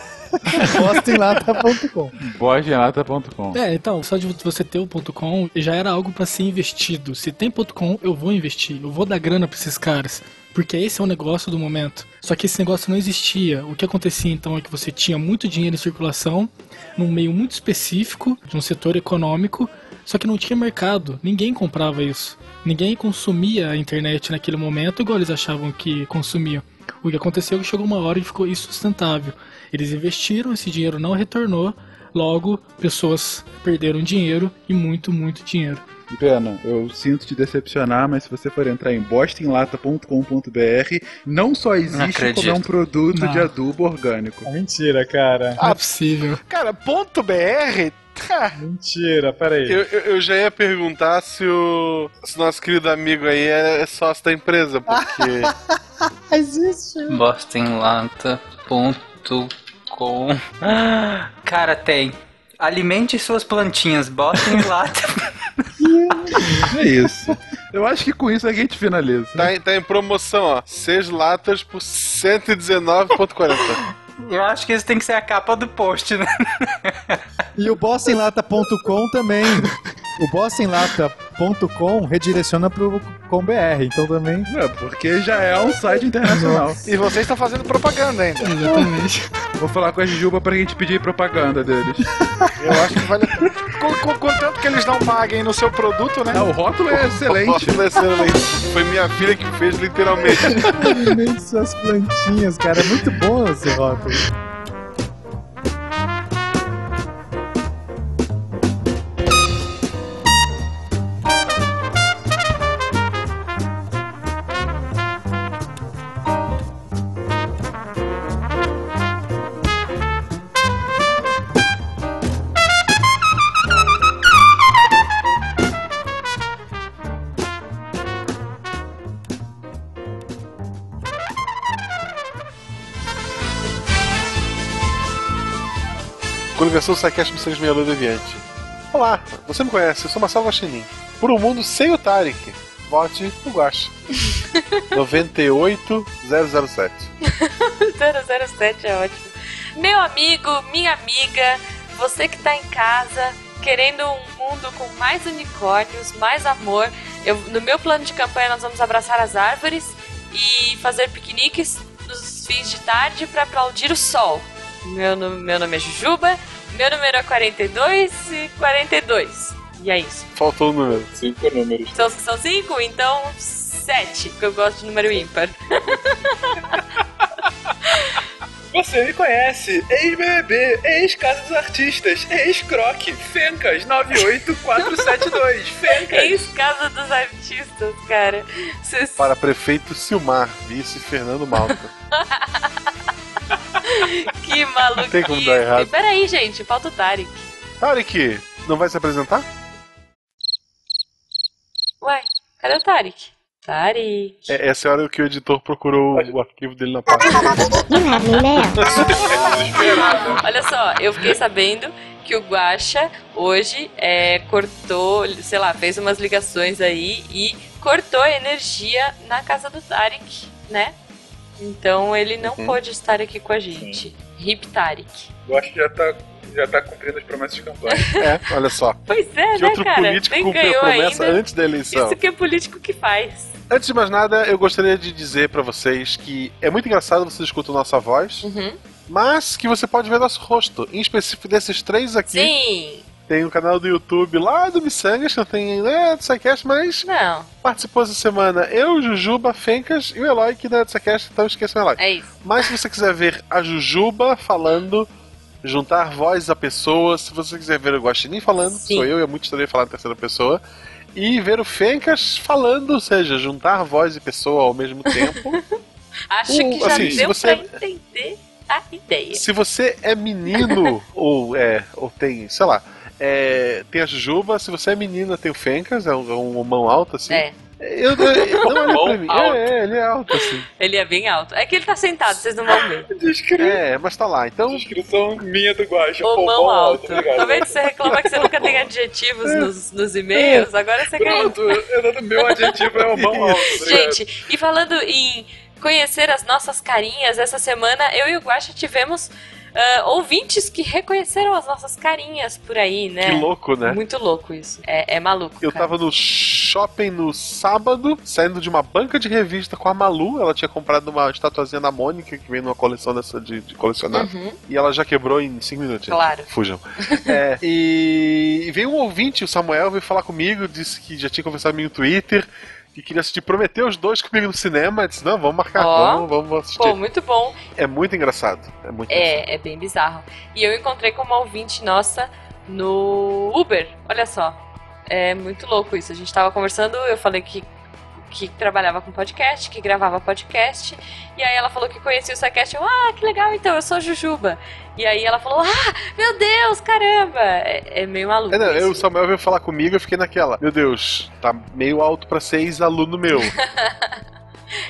Bostenlata.com. Bostenlata.com. É, então, só de você ter o .com já era algo para ser investido. Se tem .com, eu vou investir, eu vou dar grana para esses caras. Porque esse é o negócio do momento. Só que esse negócio não existia. O que acontecia então é que você tinha muito dinheiro em circulação, num meio muito específico, de um setor econômico, só que não tinha mercado. Ninguém comprava isso. Ninguém consumia a internet naquele momento igual eles achavam que consumiam. O que aconteceu é que chegou uma hora e ficou insustentável. Eles investiram, esse dinheiro não retornou, logo pessoas perderam dinheiro e muito, muito dinheiro. Pena, eu sinto te decepcionar, mas se você for entrar em bostinlata.com.br, não só existe acredito. como é um produto Não. de adubo orgânico. É mentira, cara. Não é possível. Cara, ponto BR. tá. Mentira, peraí. Eu, eu, eu já ia perguntar se o, se nosso querido amigo aí é, é sócio da empresa, porque. <laughs> Existe. Bostonlata.com <gasps> Cara, tem. Alimente suas plantinhas, bota em lata. <laughs> É isso. Eu acho que com isso a gente finaliza. tá, em- tá em promoção, ó. 6 latas por 119,40. Eu acho que isso tem que ser a capa do post, né? E o bossinlata.com também. O bossinlata.com redireciona pro com BR, então também. É, porque já é um site internacional. E vocês estão fazendo propaganda ainda. Exatamente. Vou falar com a Jujuba pra gente pedir propaganda deles. Eu acho que vale a pena. Com, com, contanto que eles não paguem no seu produto, né? Ah, o rótulo é excelente. Rótulo é excelente. Foi minha filha que fez, literalmente. Alimente suas plantinhas, cara. É muito bom esse rótulo. Coligação Psycast Missões Meia Lua Deviante. Olá, você me conhece, eu sou Marcelo Guaxinim. Por um mundo sem o Tarek, vote no Guaxa. 98007. 007 é ótimo. Meu amigo, minha amiga, você que tá em casa querendo um mundo com mais unicórnios, mais amor, eu, no meu plano de campanha nós vamos abraçar as árvores e fazer piqueniques nos fins de tarde para aplaudir o sol. Meu, meu nome é Jujuba, meu número é 42 e 42. E é isso. Faltou o número. Cinco números. São, são cinco? Então sete, porque eu gosto de número ímpar. <laughs> Você me conhece, ex-BBB, ex-Casa dos Artistas, ex-Croque, Fencas 98472, <laughs> Fencas. Ex-casa dos artistas, cara. Vocês Para prefeito Silmar, vice Fernando Malta. <laughs> <laughs> Que maluquice. tem como dar errado. Peraí, gente, falta o Tarek. Tarek, não vai se apresentar? Ué, cadê o Tarek? Tarek. É, essa é a hora que o editor procurou o arquivo dele na pasta. <laughs> Olha só, eu fiquei sabendo que o Guaxa hoje é, cortou, sei lá, fez umas ligações aí e cortou a energia na casa do Tarek, né? Então ele não Uhum. pôde estar aqui com a gente. Hip Tarek. Eu acho que já tá, já tá cumprindo as promessas de campanha. <laughs> É, olha só. Pois é, Que né, outro cara? político Nem cumpriu a promessa ainda. antes da eleição? Isso que é político que faz. Antes de mais nada, eu gostaria de dizer pra vocês que é muito engraçado vocês escutam nossa voz, Uhum. mas que você pode ver nosso rosto. Em específico desses três aqui, Sim. Tem o canal do YouTube lá do Missangas, que não tem né, do Psycast, mas Não, participou essa semana eu, Jujuba, Fencas e o Eloy, que é do Psycast, então esqueçam o Eloy. é isso. Mas se você quiser ver a Jujuba falando, juntar voz à pessoa, se você quiser ver o Guaxinim falando, Sim. sou eu, e é muito estranho falar em terceira pessoa, e ver o Fencas falando, ou seja, juntar voz e pessoa ao mesmo tempo. <laughs> Acho Uh, que já assim, deu você- pra entender a ideia. se você é menino, <laughs> ou é, ou tem, sei lá, é, tem a Jujuba, se você é menina, tem o Fencas, é um, é um mão alto assim. É, Eu, eu, não olha pra mim. alto. É, é, ele é alto assim. ele é bem alto. É que ele tá sentado, vocês não vão ver. <laughs> É, mas tá lá. Então, Descrição minha do Guacha. Ou mão alto. Tá vendo que você reclama que você nunca tem adjetivos nos, nos e-mails? Agora você quer. Pronto, eu, meu adjetivo é o mão <laughs> alto. Gente, e falando em conhecer as nossas carinhas, essa semana eu e o Guaxa tivemos ah, ouvintes que reconheceram as nossas carinhas por aí, né? que louco, né? Muito louco isso. É, é maluco. Eu cara. tava no shopping no sábado, saindo de uma banca de revista com a Malu. Ela tinha comprado uma estatuazinha da Mônica, que vem numa coleção dessa de, de colecionar. Uhum. E ela já quebrou em 5 minutos. Claro. Fujam. <laughs> É, e, e veio um ouvinte, o Samuel, veio falar comigo, disse que já tinha conversado comigo no Twitter, que queria assistir, prometeu os dois comigo no cinema. Disse, não, vamos marcar, Ó. vamos, vamos assistir. Pô, muito bom. É muito engraçado. É muito engraçado. É, é bem bizarro. E eu encontrei com uma ouvinte nossa no Uber. Olha só. É muito louco isso. A gente tava conversando, eu falei que, que trabalhava com podcast, que gravava podcast. E aí ela falou que conhecia o SciCast. Eu, ah, que legal, então, eu sou a Jujuba. E aí ela falou, ah, meu Deus, caramba. É, é meio maluco. É, não, eu, o Samuel veio falar comigo, eu fiquei naquela. Meu Deus, tá meio alto pra ser ex-aluno meu. <laughs>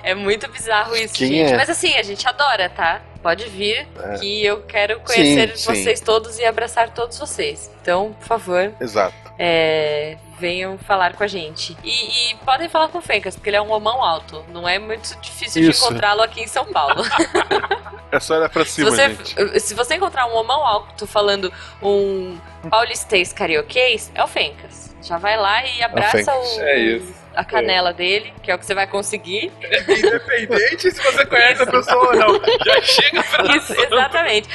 É muito bizarro isso, Quem gente. é? Mas assim, a gente adora, tá? Pode vir, É. que eu quero conhecer Sim, sim. vocês todos e abraçar todos vocês. Então, por favor, Exato. é, venham falar com a gente. E, e podem falar com o Fencas, porque ele é um homão alto. Não é muito difícil de Isso. encontrá-lo aqui em São Paulo. <laughs> É só olhar pra se, cima, você, gente. se você encontrar um homão alto falando um paulistês carioquês, é o Fencas. Já vai lá e abraça Fencas. o, É isso. A canela dele, que é o que você vai conseguir. Independente se você conhece a pessoa ou não. Já <laughs> chega pra Isso, exatamente.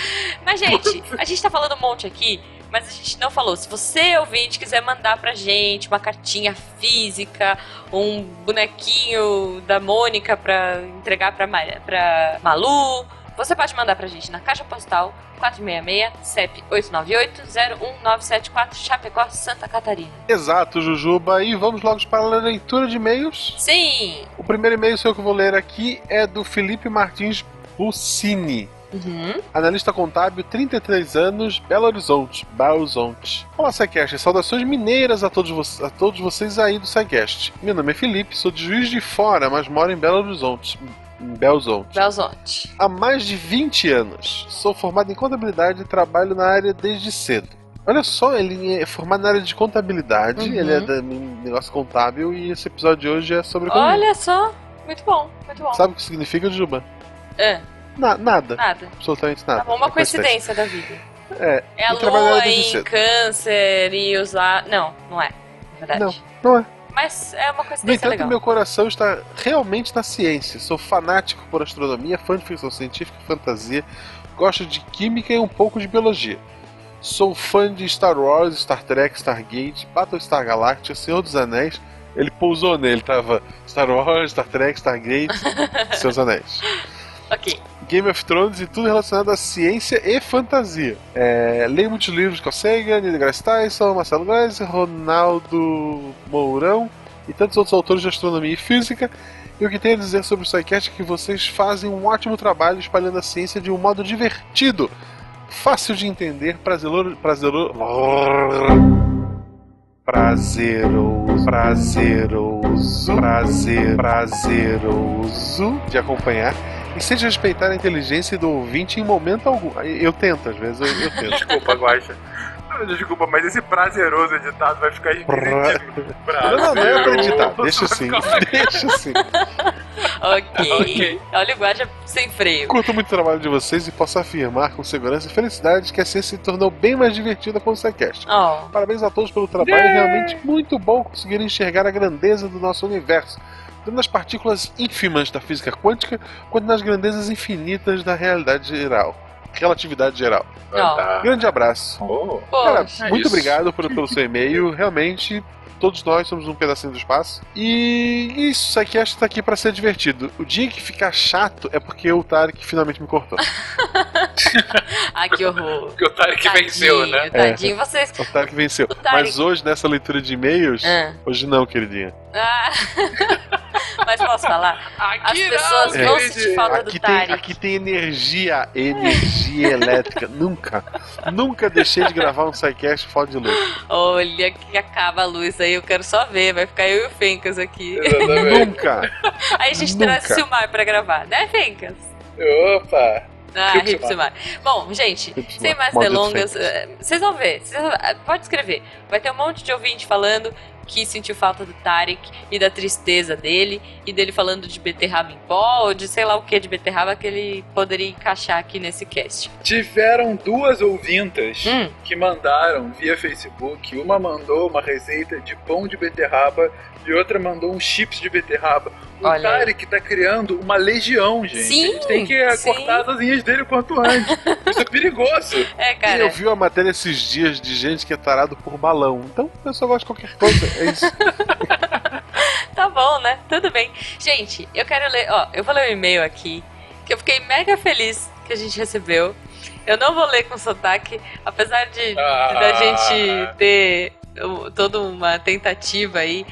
Mas, gente, a gente tá falando um monte aqui, mas a gente não falou. Se você, ouvinte, quiser mandar pra gente uma cartinha física, um bonequinho da Mônica pra entregar pra, Ma- pra Malu, você pode mandar pra gente na Caixa Postal 466 CEP 898-01974 Chapecó, Santa Catarina. Exato, Jujuba. E vamos logo para a leitura de e-mails. Sim! O primeiro e-mail seu que eu vou ler aqui é do Felipe Martins Bucini. Uhum. Analista contábil, 33 anos, Belo Horizonte, Belo Horizonte. Olá, SciCast. Saudações mineiras a todos, a todos vocês aí do SciCast. Meu nome é Felipe, sou de Juiz de Fora, mas moro em Belo Horizonte. Em Horizonte. Belzonte. Há mais de 20 anos. Sou formado em contabilidade e trabalho na área desde cedo. Olha só, ele é formado na área de contabilidade, Uhum. ele é da negócio contábil e esse episódio de hoje é sobre economia. Olha só! Muito bom, muito bom. Sabe o que significa, Juba? É, Na- nada. nada. Absolutamente nada. Tá bom, uma É coincidência da vida. É, É a lua em cedo. câncer e usar. Não, não é. Na verdade. Não, não é. Mas é uma No coincidência entanto, legal. meu coração está realmente na ciência. Sou fanático por astronomia, fã de ficção científica e fantasia. Gosto de química e um pouco de biologia. Sou fã de Star Wars, Star Trek, Stargate, Battlestar Galactica, Senhor dos Anéis. Ele pousou nele, tava Star Wars, Star Trek, Stargate, <laughs> Senhor dos Anéis. Ok. Game of Thrones e tudo relacionado à ciência e fantasia. É, leio muitos livros com Sagan, Neil deGrasse Tyson, Marcelo Gleisi, Ronaldo Mourão e tantos outros autores de astronomia e física. E o que tenho a dizer sobre o SciCast é que vocês fazem um ótimo trabalho espalhando a ciência de um modo divertido, fácil de entender, prazeroso, prazeroso, prazeroso, prazeroso, prazer, prazeroso de acompanhar e sem respeitar a inteligência do ouvinte em momento algum. Eu tento, às vezes, eu, eu tento. Desculpa, Guaxa. Desculpa, mas esse prazeroso editado vai ficar infinitivo. Não, não, não é pra editar, deixa assim, <laughs> deixa assim. Ok. Ok. Olha o guarda sem freio. Curto muito o trabalho de vocês e posso afirmar com segurança e felicidade que a ciência se tornou bem mais divertida com o SciCast. Oh, Parabéns a todos pelo trabalho, é realmente muito bom conseguir enxergar a grandeza do nosso universo, tanto nas partículas ínfimas da física quântica, quanto nas grandezas infinitas da realidade geral. Relatividade geral. Grande abraço. Oh, Cara, Poxa. muito isso. obrigado por- pelo seu e-mail. Realmente, todos nós somos um pedacinho do espaço. E isso, aqui acho que tá aqui pra ser divertido. O dia que ficar chato é porque o Tarek finalmente me cortou. <laughs> Ai, que horror. porque o Tarek venceu, né? Tadinho, vocês. O Tarek venceu. O Tarek- Mas hoje, nessa leitura de e-mails, Ah. hoje não, queridinha. Ah. <laughs> Mas posso falar? As Aqui pessoas não, vão sentir falta do Aqui tem, Tarek. aqui tem energia, energia elétrica. Nunca, nunca deixei de gravar um sidecast fora de luz. Olha que acaba a luz aí, eu quero só ver. Vai ficar eu e o Fencas aqui. Nunca. <laughs> Aí a gente Nunca. traz o Silmar pra gravar, né, Fencas? Opa! Ah, Silmar. Bom, gente, Hip Silmar. sem mais Maldito delongas, eh, vocês vão ver. vocês vão- ah, Pode escrever. Vai ter um monte de ouvinte falando que sentiu falta do Tarek e da tristeza dele, e dele falando de beterraba em pó, ou de sei lá o que de beterraba que ele poderia encaixar aqui nesse cast. Tiveram duas ouvintas Hum. que mandaram via Facebook. Uma mandou uma receita de pão de beterraba e outra mandou um chips de beterraba. O Olha. Tarek tá criando uma legião, gente. Sim, A gente tem que sim. cortar as asinhas dele o quanto antes. <laughs> Isso é perigoso. É, E cara. eu vi uma matéria esses dias de gente que é tarado por balão. Então, eu só gosto de qualquer coisa. É isso. <laughs> Tá bom, né? Tudo bem. Gente, eu quero ler. Ó, eu vou ler um e-mail aqui que eu fiquei mega feliz que a gente recebeu. Eu não vou ler com sotaque, apesar de, de Ah. da gente ter toda uma tentativa aí.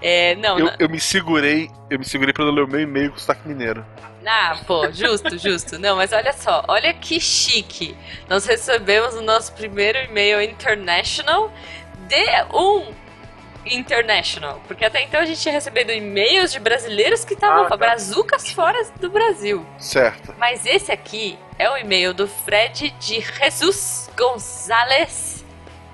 É, não, Eu, não- eu me segurei, eu me segurei pra não ler o meu e-mail com sotaque mineiro. Ah, pô, justo, justo. Não, mas olha só, olha que chique. Nós recebemos o nosso primeiro e-mail international de um international. Porque até então a gente tinha recebido e-mails de brasileiros que estavam Ah, tá. brazucas fora do Brasil. Certo. Mas esse aqui é o e-mail do Fred de Jesus Gonzalez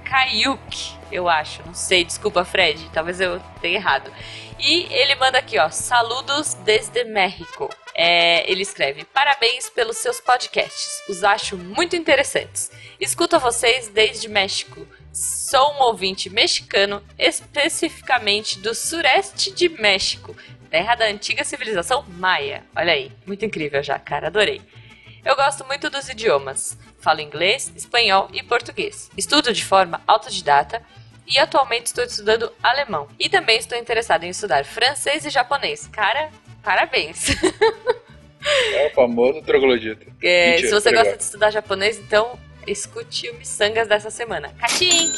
Caiuc, eu acho. Não sei, desculpa, Fred. Talvez eu tenha errado. E ele manda aqui, ó. Saludos desde México. É, ele escreve: Parabéns pelos seus podcasts. Os acho muito interessantes. Escuto vocês desde México. Sou um ouvinte mexicano, especificamente do sureste de México, terra da antiga civilização maia. Olha aí, muito incrível já, cara, adorei. Eu gosto muito dos idiomas. Falo inglês, espanhol e português. Estudo de forma autodidata e atualmente estou estudando alemão. E também estou interessado em estudar francês e japonês. Cara, parabéns. É o famoso troglodita. É, Mentira, se você gosta ligado. de estudar japonês, então escute o Missangas dessa semana. Kachink!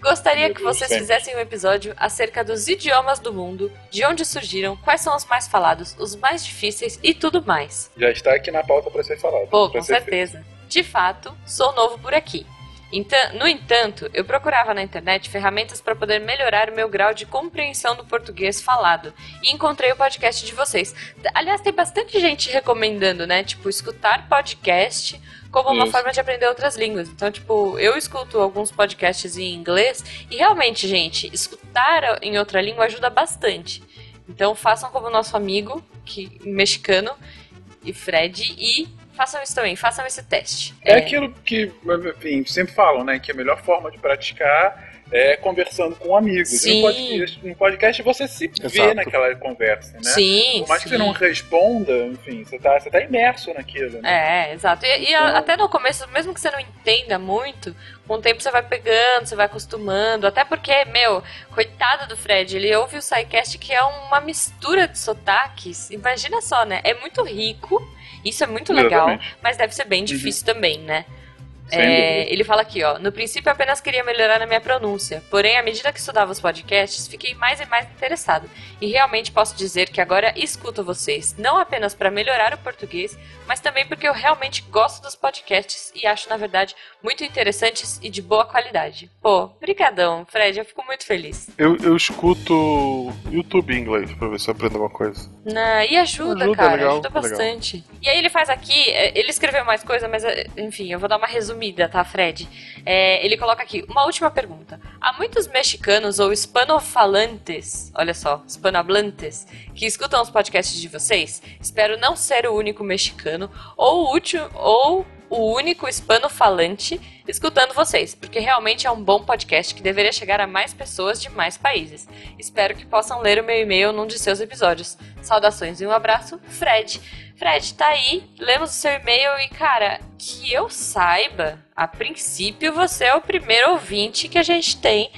Gostaria Meu que vocês sempre. fizessem um episódio acerca dos idiomas do mundo, de onde surgiram, quais são os mais falados, os mais difíceis e tudo mais. Já está aqui na pauta para ser falado. Pô, com certeza. De fato, sou novo por aqui. Então, no entanto, eu procurava na internet ferramentas para poder melhorar o meu grau de compreensão do português falado e encontrei o podcast de vocês. Aliás, tem bastante gente recomendando, né? Tipo, escutar podcast como uma Isso. forma de aprender outras línguas. Então, tipo, eu escuto alguns podcasts em inglês e realmente, gente, escutar em outra língua ajuda bastante. Então, façam como o nosso amigo que mexicano e Fred e façam isso também, façam esse teste. É aquilo que, enfim, sempre falam, né? Que a melhor forma de praticar é conversando com amigos. Sim. No podcast, no podcast você se vê Exato. naquela conversa, né? Sim, Por mais que sim. você não responda, enfim, você tá, você tá imerso naquilo, né? É, exato. E, e a- até no começo, mesmo que você não entenda muito, com o tempo você vai pegando, você vai acostumando. Até porque, meu, coitado do Fred, ele ouve o SciCast que é uma mistura de sotaques. Imagina só, né? É muito rico, isso é muito legal, Exatamente. mas deve ser bem difícil também, né? É, ele fala aqui, ó. No princípio apenas queria melhorar na minha pronúncia. Porém, à medida que estudava os podcasts, fiquei mais e mais interessado. E realmente posso dizer que agora escuto vocês, não apenas para melhorar o português, mas também porque eu realmente gosto dos podcasts e acho, na verdade, muito interessantes e de boa qualidade. Pô, brigadão, Fred, eu fico muito feliz. Eu, eu escuto YouTube em inglês pra ver se eu aprendo alguma coisa. Na- e ajuda, Ajuda, cara, legal, ajuda legal. bastante. E aí ele faz aqui, é, ele escreveu mais coisa, mas é, enfim, eu vou dar uma resumida, tá, Fred? É, ele coloca aqui, uma última pergunta. Há muitos mexicanos ou hispanofalantes, olha só, hispanohablantes, que escutam os podcasts de vocês? Espero não ser o único mexicano ou o último, ou o único hispano-falante escutando vocês, porque realmente é um bom podcast que deveria chegar a mais pessoas de mais países. Espero que possam ler o meu e-mail num de seus episódios. Saudações e um abraço, Fred. Fred, tá aí, lemos o seu e-mail e, cara, que eu saiba, a princípio você é o primeiro ouvinte que a gente tem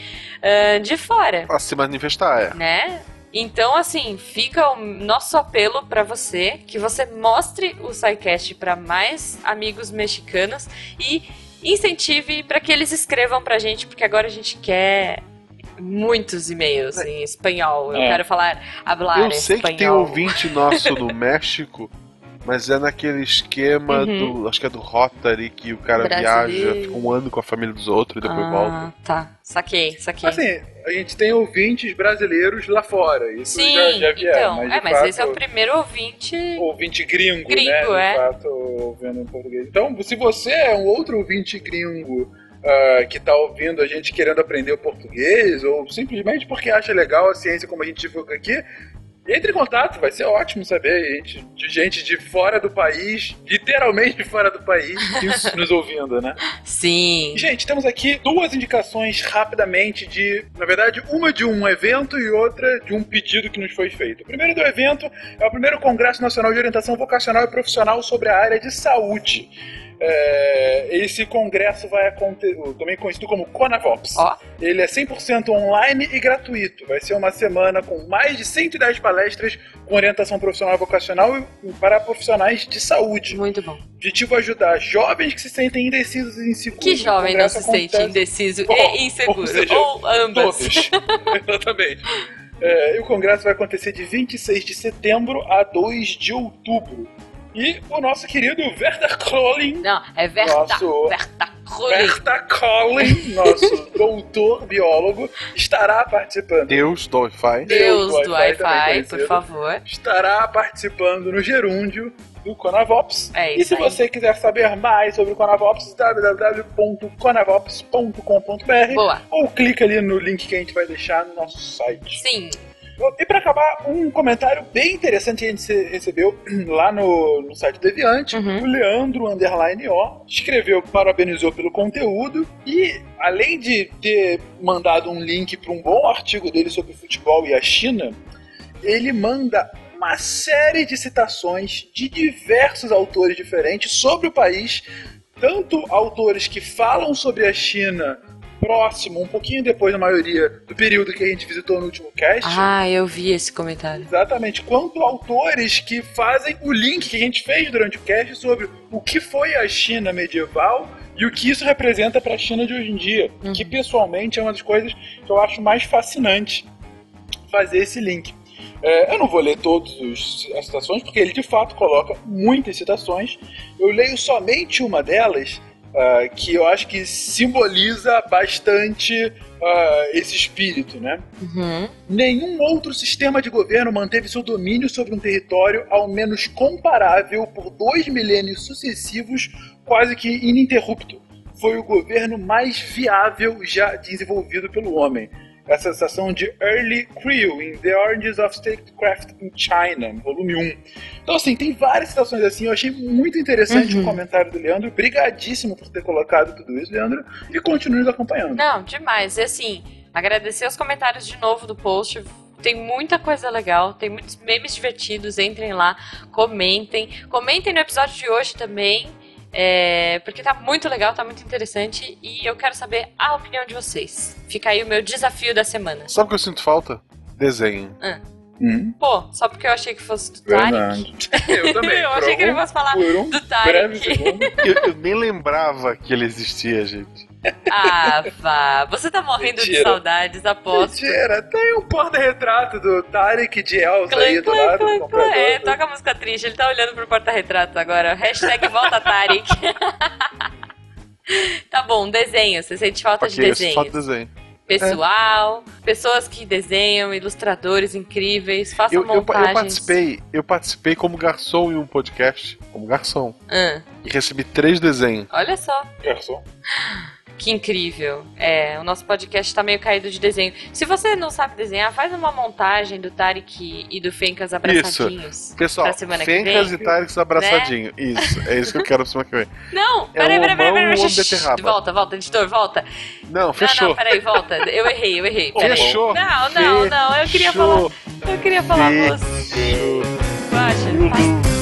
ah, de fora A se manifestar, é. né? Então, assim, fica o nosso apelo pra você que você mostre o SciCast pra mais amigos mexicanos e incentive pra que eles escrevam pra gente, porque agora a gente quer muitos e-mails em espanhol. Eu É. quero falar, hablar Eu sei espanhol. que tem ouvinte nosso no <laughs> México, mas é naquele esquema Uhum. do. Acho que é do Rotary, que o cara Brasileiro. viaja, fica um ano com a família dos outros e depois volta. Ah, tá. Saquei, saquei. Assim, a gente tem ouvintes brasileiros lá fora. Isso Sim, já, já vieram, então. mas, é, mas fato, esse é o primeiro ouvinte. ouvinte gringo, Gringo, né? De é. fato, ouvindo em português. Então, se você é um outro ouvinte gringo ah, que está ouvindo a gente querendo aprender o português, ou simplesmente porque acha legal a ciência como a gente divulga aqui, entre em contato, vai ser ótimo saber gente, de gente de fora do país, literalmente de fora do país, nos ouvindo, né? <laughs> Sim. Gente, temos aqui duas indicações rapidamente de, na verdade, uma de um evento e outra de um pedido que nos foi feito. O primeiro do evento é o primeiro Congresso Nacional de Orientação Vocacional e Profissional sobre a área de saúde. É, esse congresso vai acontecer, também conhecido como Conavops. Ó. Ele é 100% online e gratuito. Vai ser uma semana com mais de 110 palestras com orientação profissional e vocacional e para profissionais de saúde. Muito bom. O objetivo é ajudar jovens que se sentem indecisos e inseguros. Que jovem não se sente acontece- indeciso Bom, e inseguro? ou seja, Ou ambas. Todos. <laughs> Exatamente. É, e o congresso vai acontecer de 26 de setembro a 2 de outubro. E o nosso querido Werther Krollin, Não, é Verta. Nosso- Crowley. Werther Krollin, nosso <laughs> doutor biólogo, estará participando. Deus do Wi-Fi. Deus Deus do Wi-Fi por favor. Estará participando no gerúndio do Conavops. É e isso se aí. você quiser saber mais sobre o Conavops, www.conavops.com.br Boa. ou clica ali no link que a gente vai deixar no nosso site. Sim. E para acabar, um comentário bem interessante que a gente recebeu <clears throat> lá no, no site Deviante. Uhum. O Leandro Underline O escreveu, parabenizou pelo conteúdo e, além de ter mandado um link para um bom artigo dele sobre futebol e a China, ele manda uma série de citações de diversos autores diferentes sobre o país, tanto autores que falam sobre a China próximo, um pouquinho depois da maioria do período que a gente visitou no último cast. Ah, eu vi esse comentário. Exatamente, quanto autores que fazem o link que a gente fez durante o cast sobre o que foi a China medieval e o que isso representa para a China de hoje em dia, Uhum. que pessoalmente é uma das coisas que eu acho mais fascinante fazer esse link. É, eu não vou ler todas as citações, porque ele de fato coloca muitas citações. Eu leio somente uma delas, ah, que eu acho que simboliza bastante ah, esse espírito, né? Uhum. Nenhum outro sistema de governo manteve seu domínio sobre um território ao menos comparável por dois milênios sucessivos, quase que ininterrupto. Foi o governo mais viável já desenvolvido pelo homem. Essa citação de Early Creel em The Origins of Statecraft in China, volume 1. Então, assim, tem várias citações assim. Eu achei muito interessante Uhum. o comentário do Leandro. Brigadíssimo por ter colocado tudo isso, Leandro. E continue nos acompanhando. Não, demais. E assim, agradecer os comentários de novo do post. Tem muita coisa legal, tem muitos memes divertidos. Entrem lá, comentem. Comentem no episódio de hoje também. É, porque tá muito legal, tá muito interessante. E eu quero saber a opinião de vocês. Fica aí o meu desafio da semana. Sabe o que eu sinto falta? Desenho. Hum, Pô, só porque eu achei que fosse do Tarek. <laughs> Eu também. eu achei que ele fosse falar um do Tarek. Eu, eu nem lembrava que ele existia, gente. Ah, vá. Você tá morrendo de Mentira. saudades, aposto. Mentira, tem um porta-retrato do Tarek de Elsa Clã, aí do clã, lado clã, do clã. É, toca a música triste. Ele tá olhando pro porta-retrato agora. Hashtag volta Tarek. <laughs> tá bom, desenho. Você sente falta de Ok, eu sinto desenho. falta de desenho. Pessoal, pessoas que desenham, ilustradores incríveis, façam Eu, eu, eu montagens. participei, eu participei como garçom em um podcast, como garçom, Ah, e recebi três desenhos. olha só. Garçom. Que incrível. É, o nosso podcast tá meio caído de desenho. Se você não sabe desenhar, faz uma montagem do Tarek e do Fencas abraçadinhos. Pessoal, Pra semana que Fencas vem. e Tareks abraçadinho. Isso, é isso que eu quero pra semana que vem. <laughs> Não, É peraí, peraí, peraí, peraí. Volta, volta, editor, volta. Não, Não, fechou. não, peraí, volta. Eu errei, eu errei. Peraí. Fechou. Não, não, não. Eu queria falar. Fechou. Eu queria falar você. Fechou. Guaxa, faz.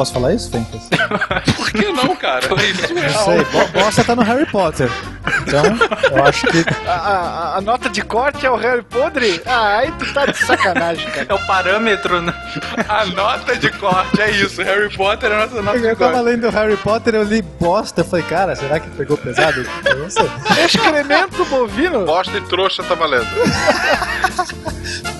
Posso falar isso, Fencas? <laughs> Por que não, cara? Isso Não é sei, bo- bosta tá no Harry Potter. Então, eu acho que A, a- a nota de corte é o Harry Podre? Ah, aí tu tá de sacanagem, cara. É o parâmetro, né? a nota de corte, é isso. Harry Potter é a nossa nota de eu tava corte. lendo Harry Potter, eu li bosta, eu falei, cara, será que pegou pesado? Eu não sei. Excremento bovino? Bosta e trouxa tá valendo. <laughs>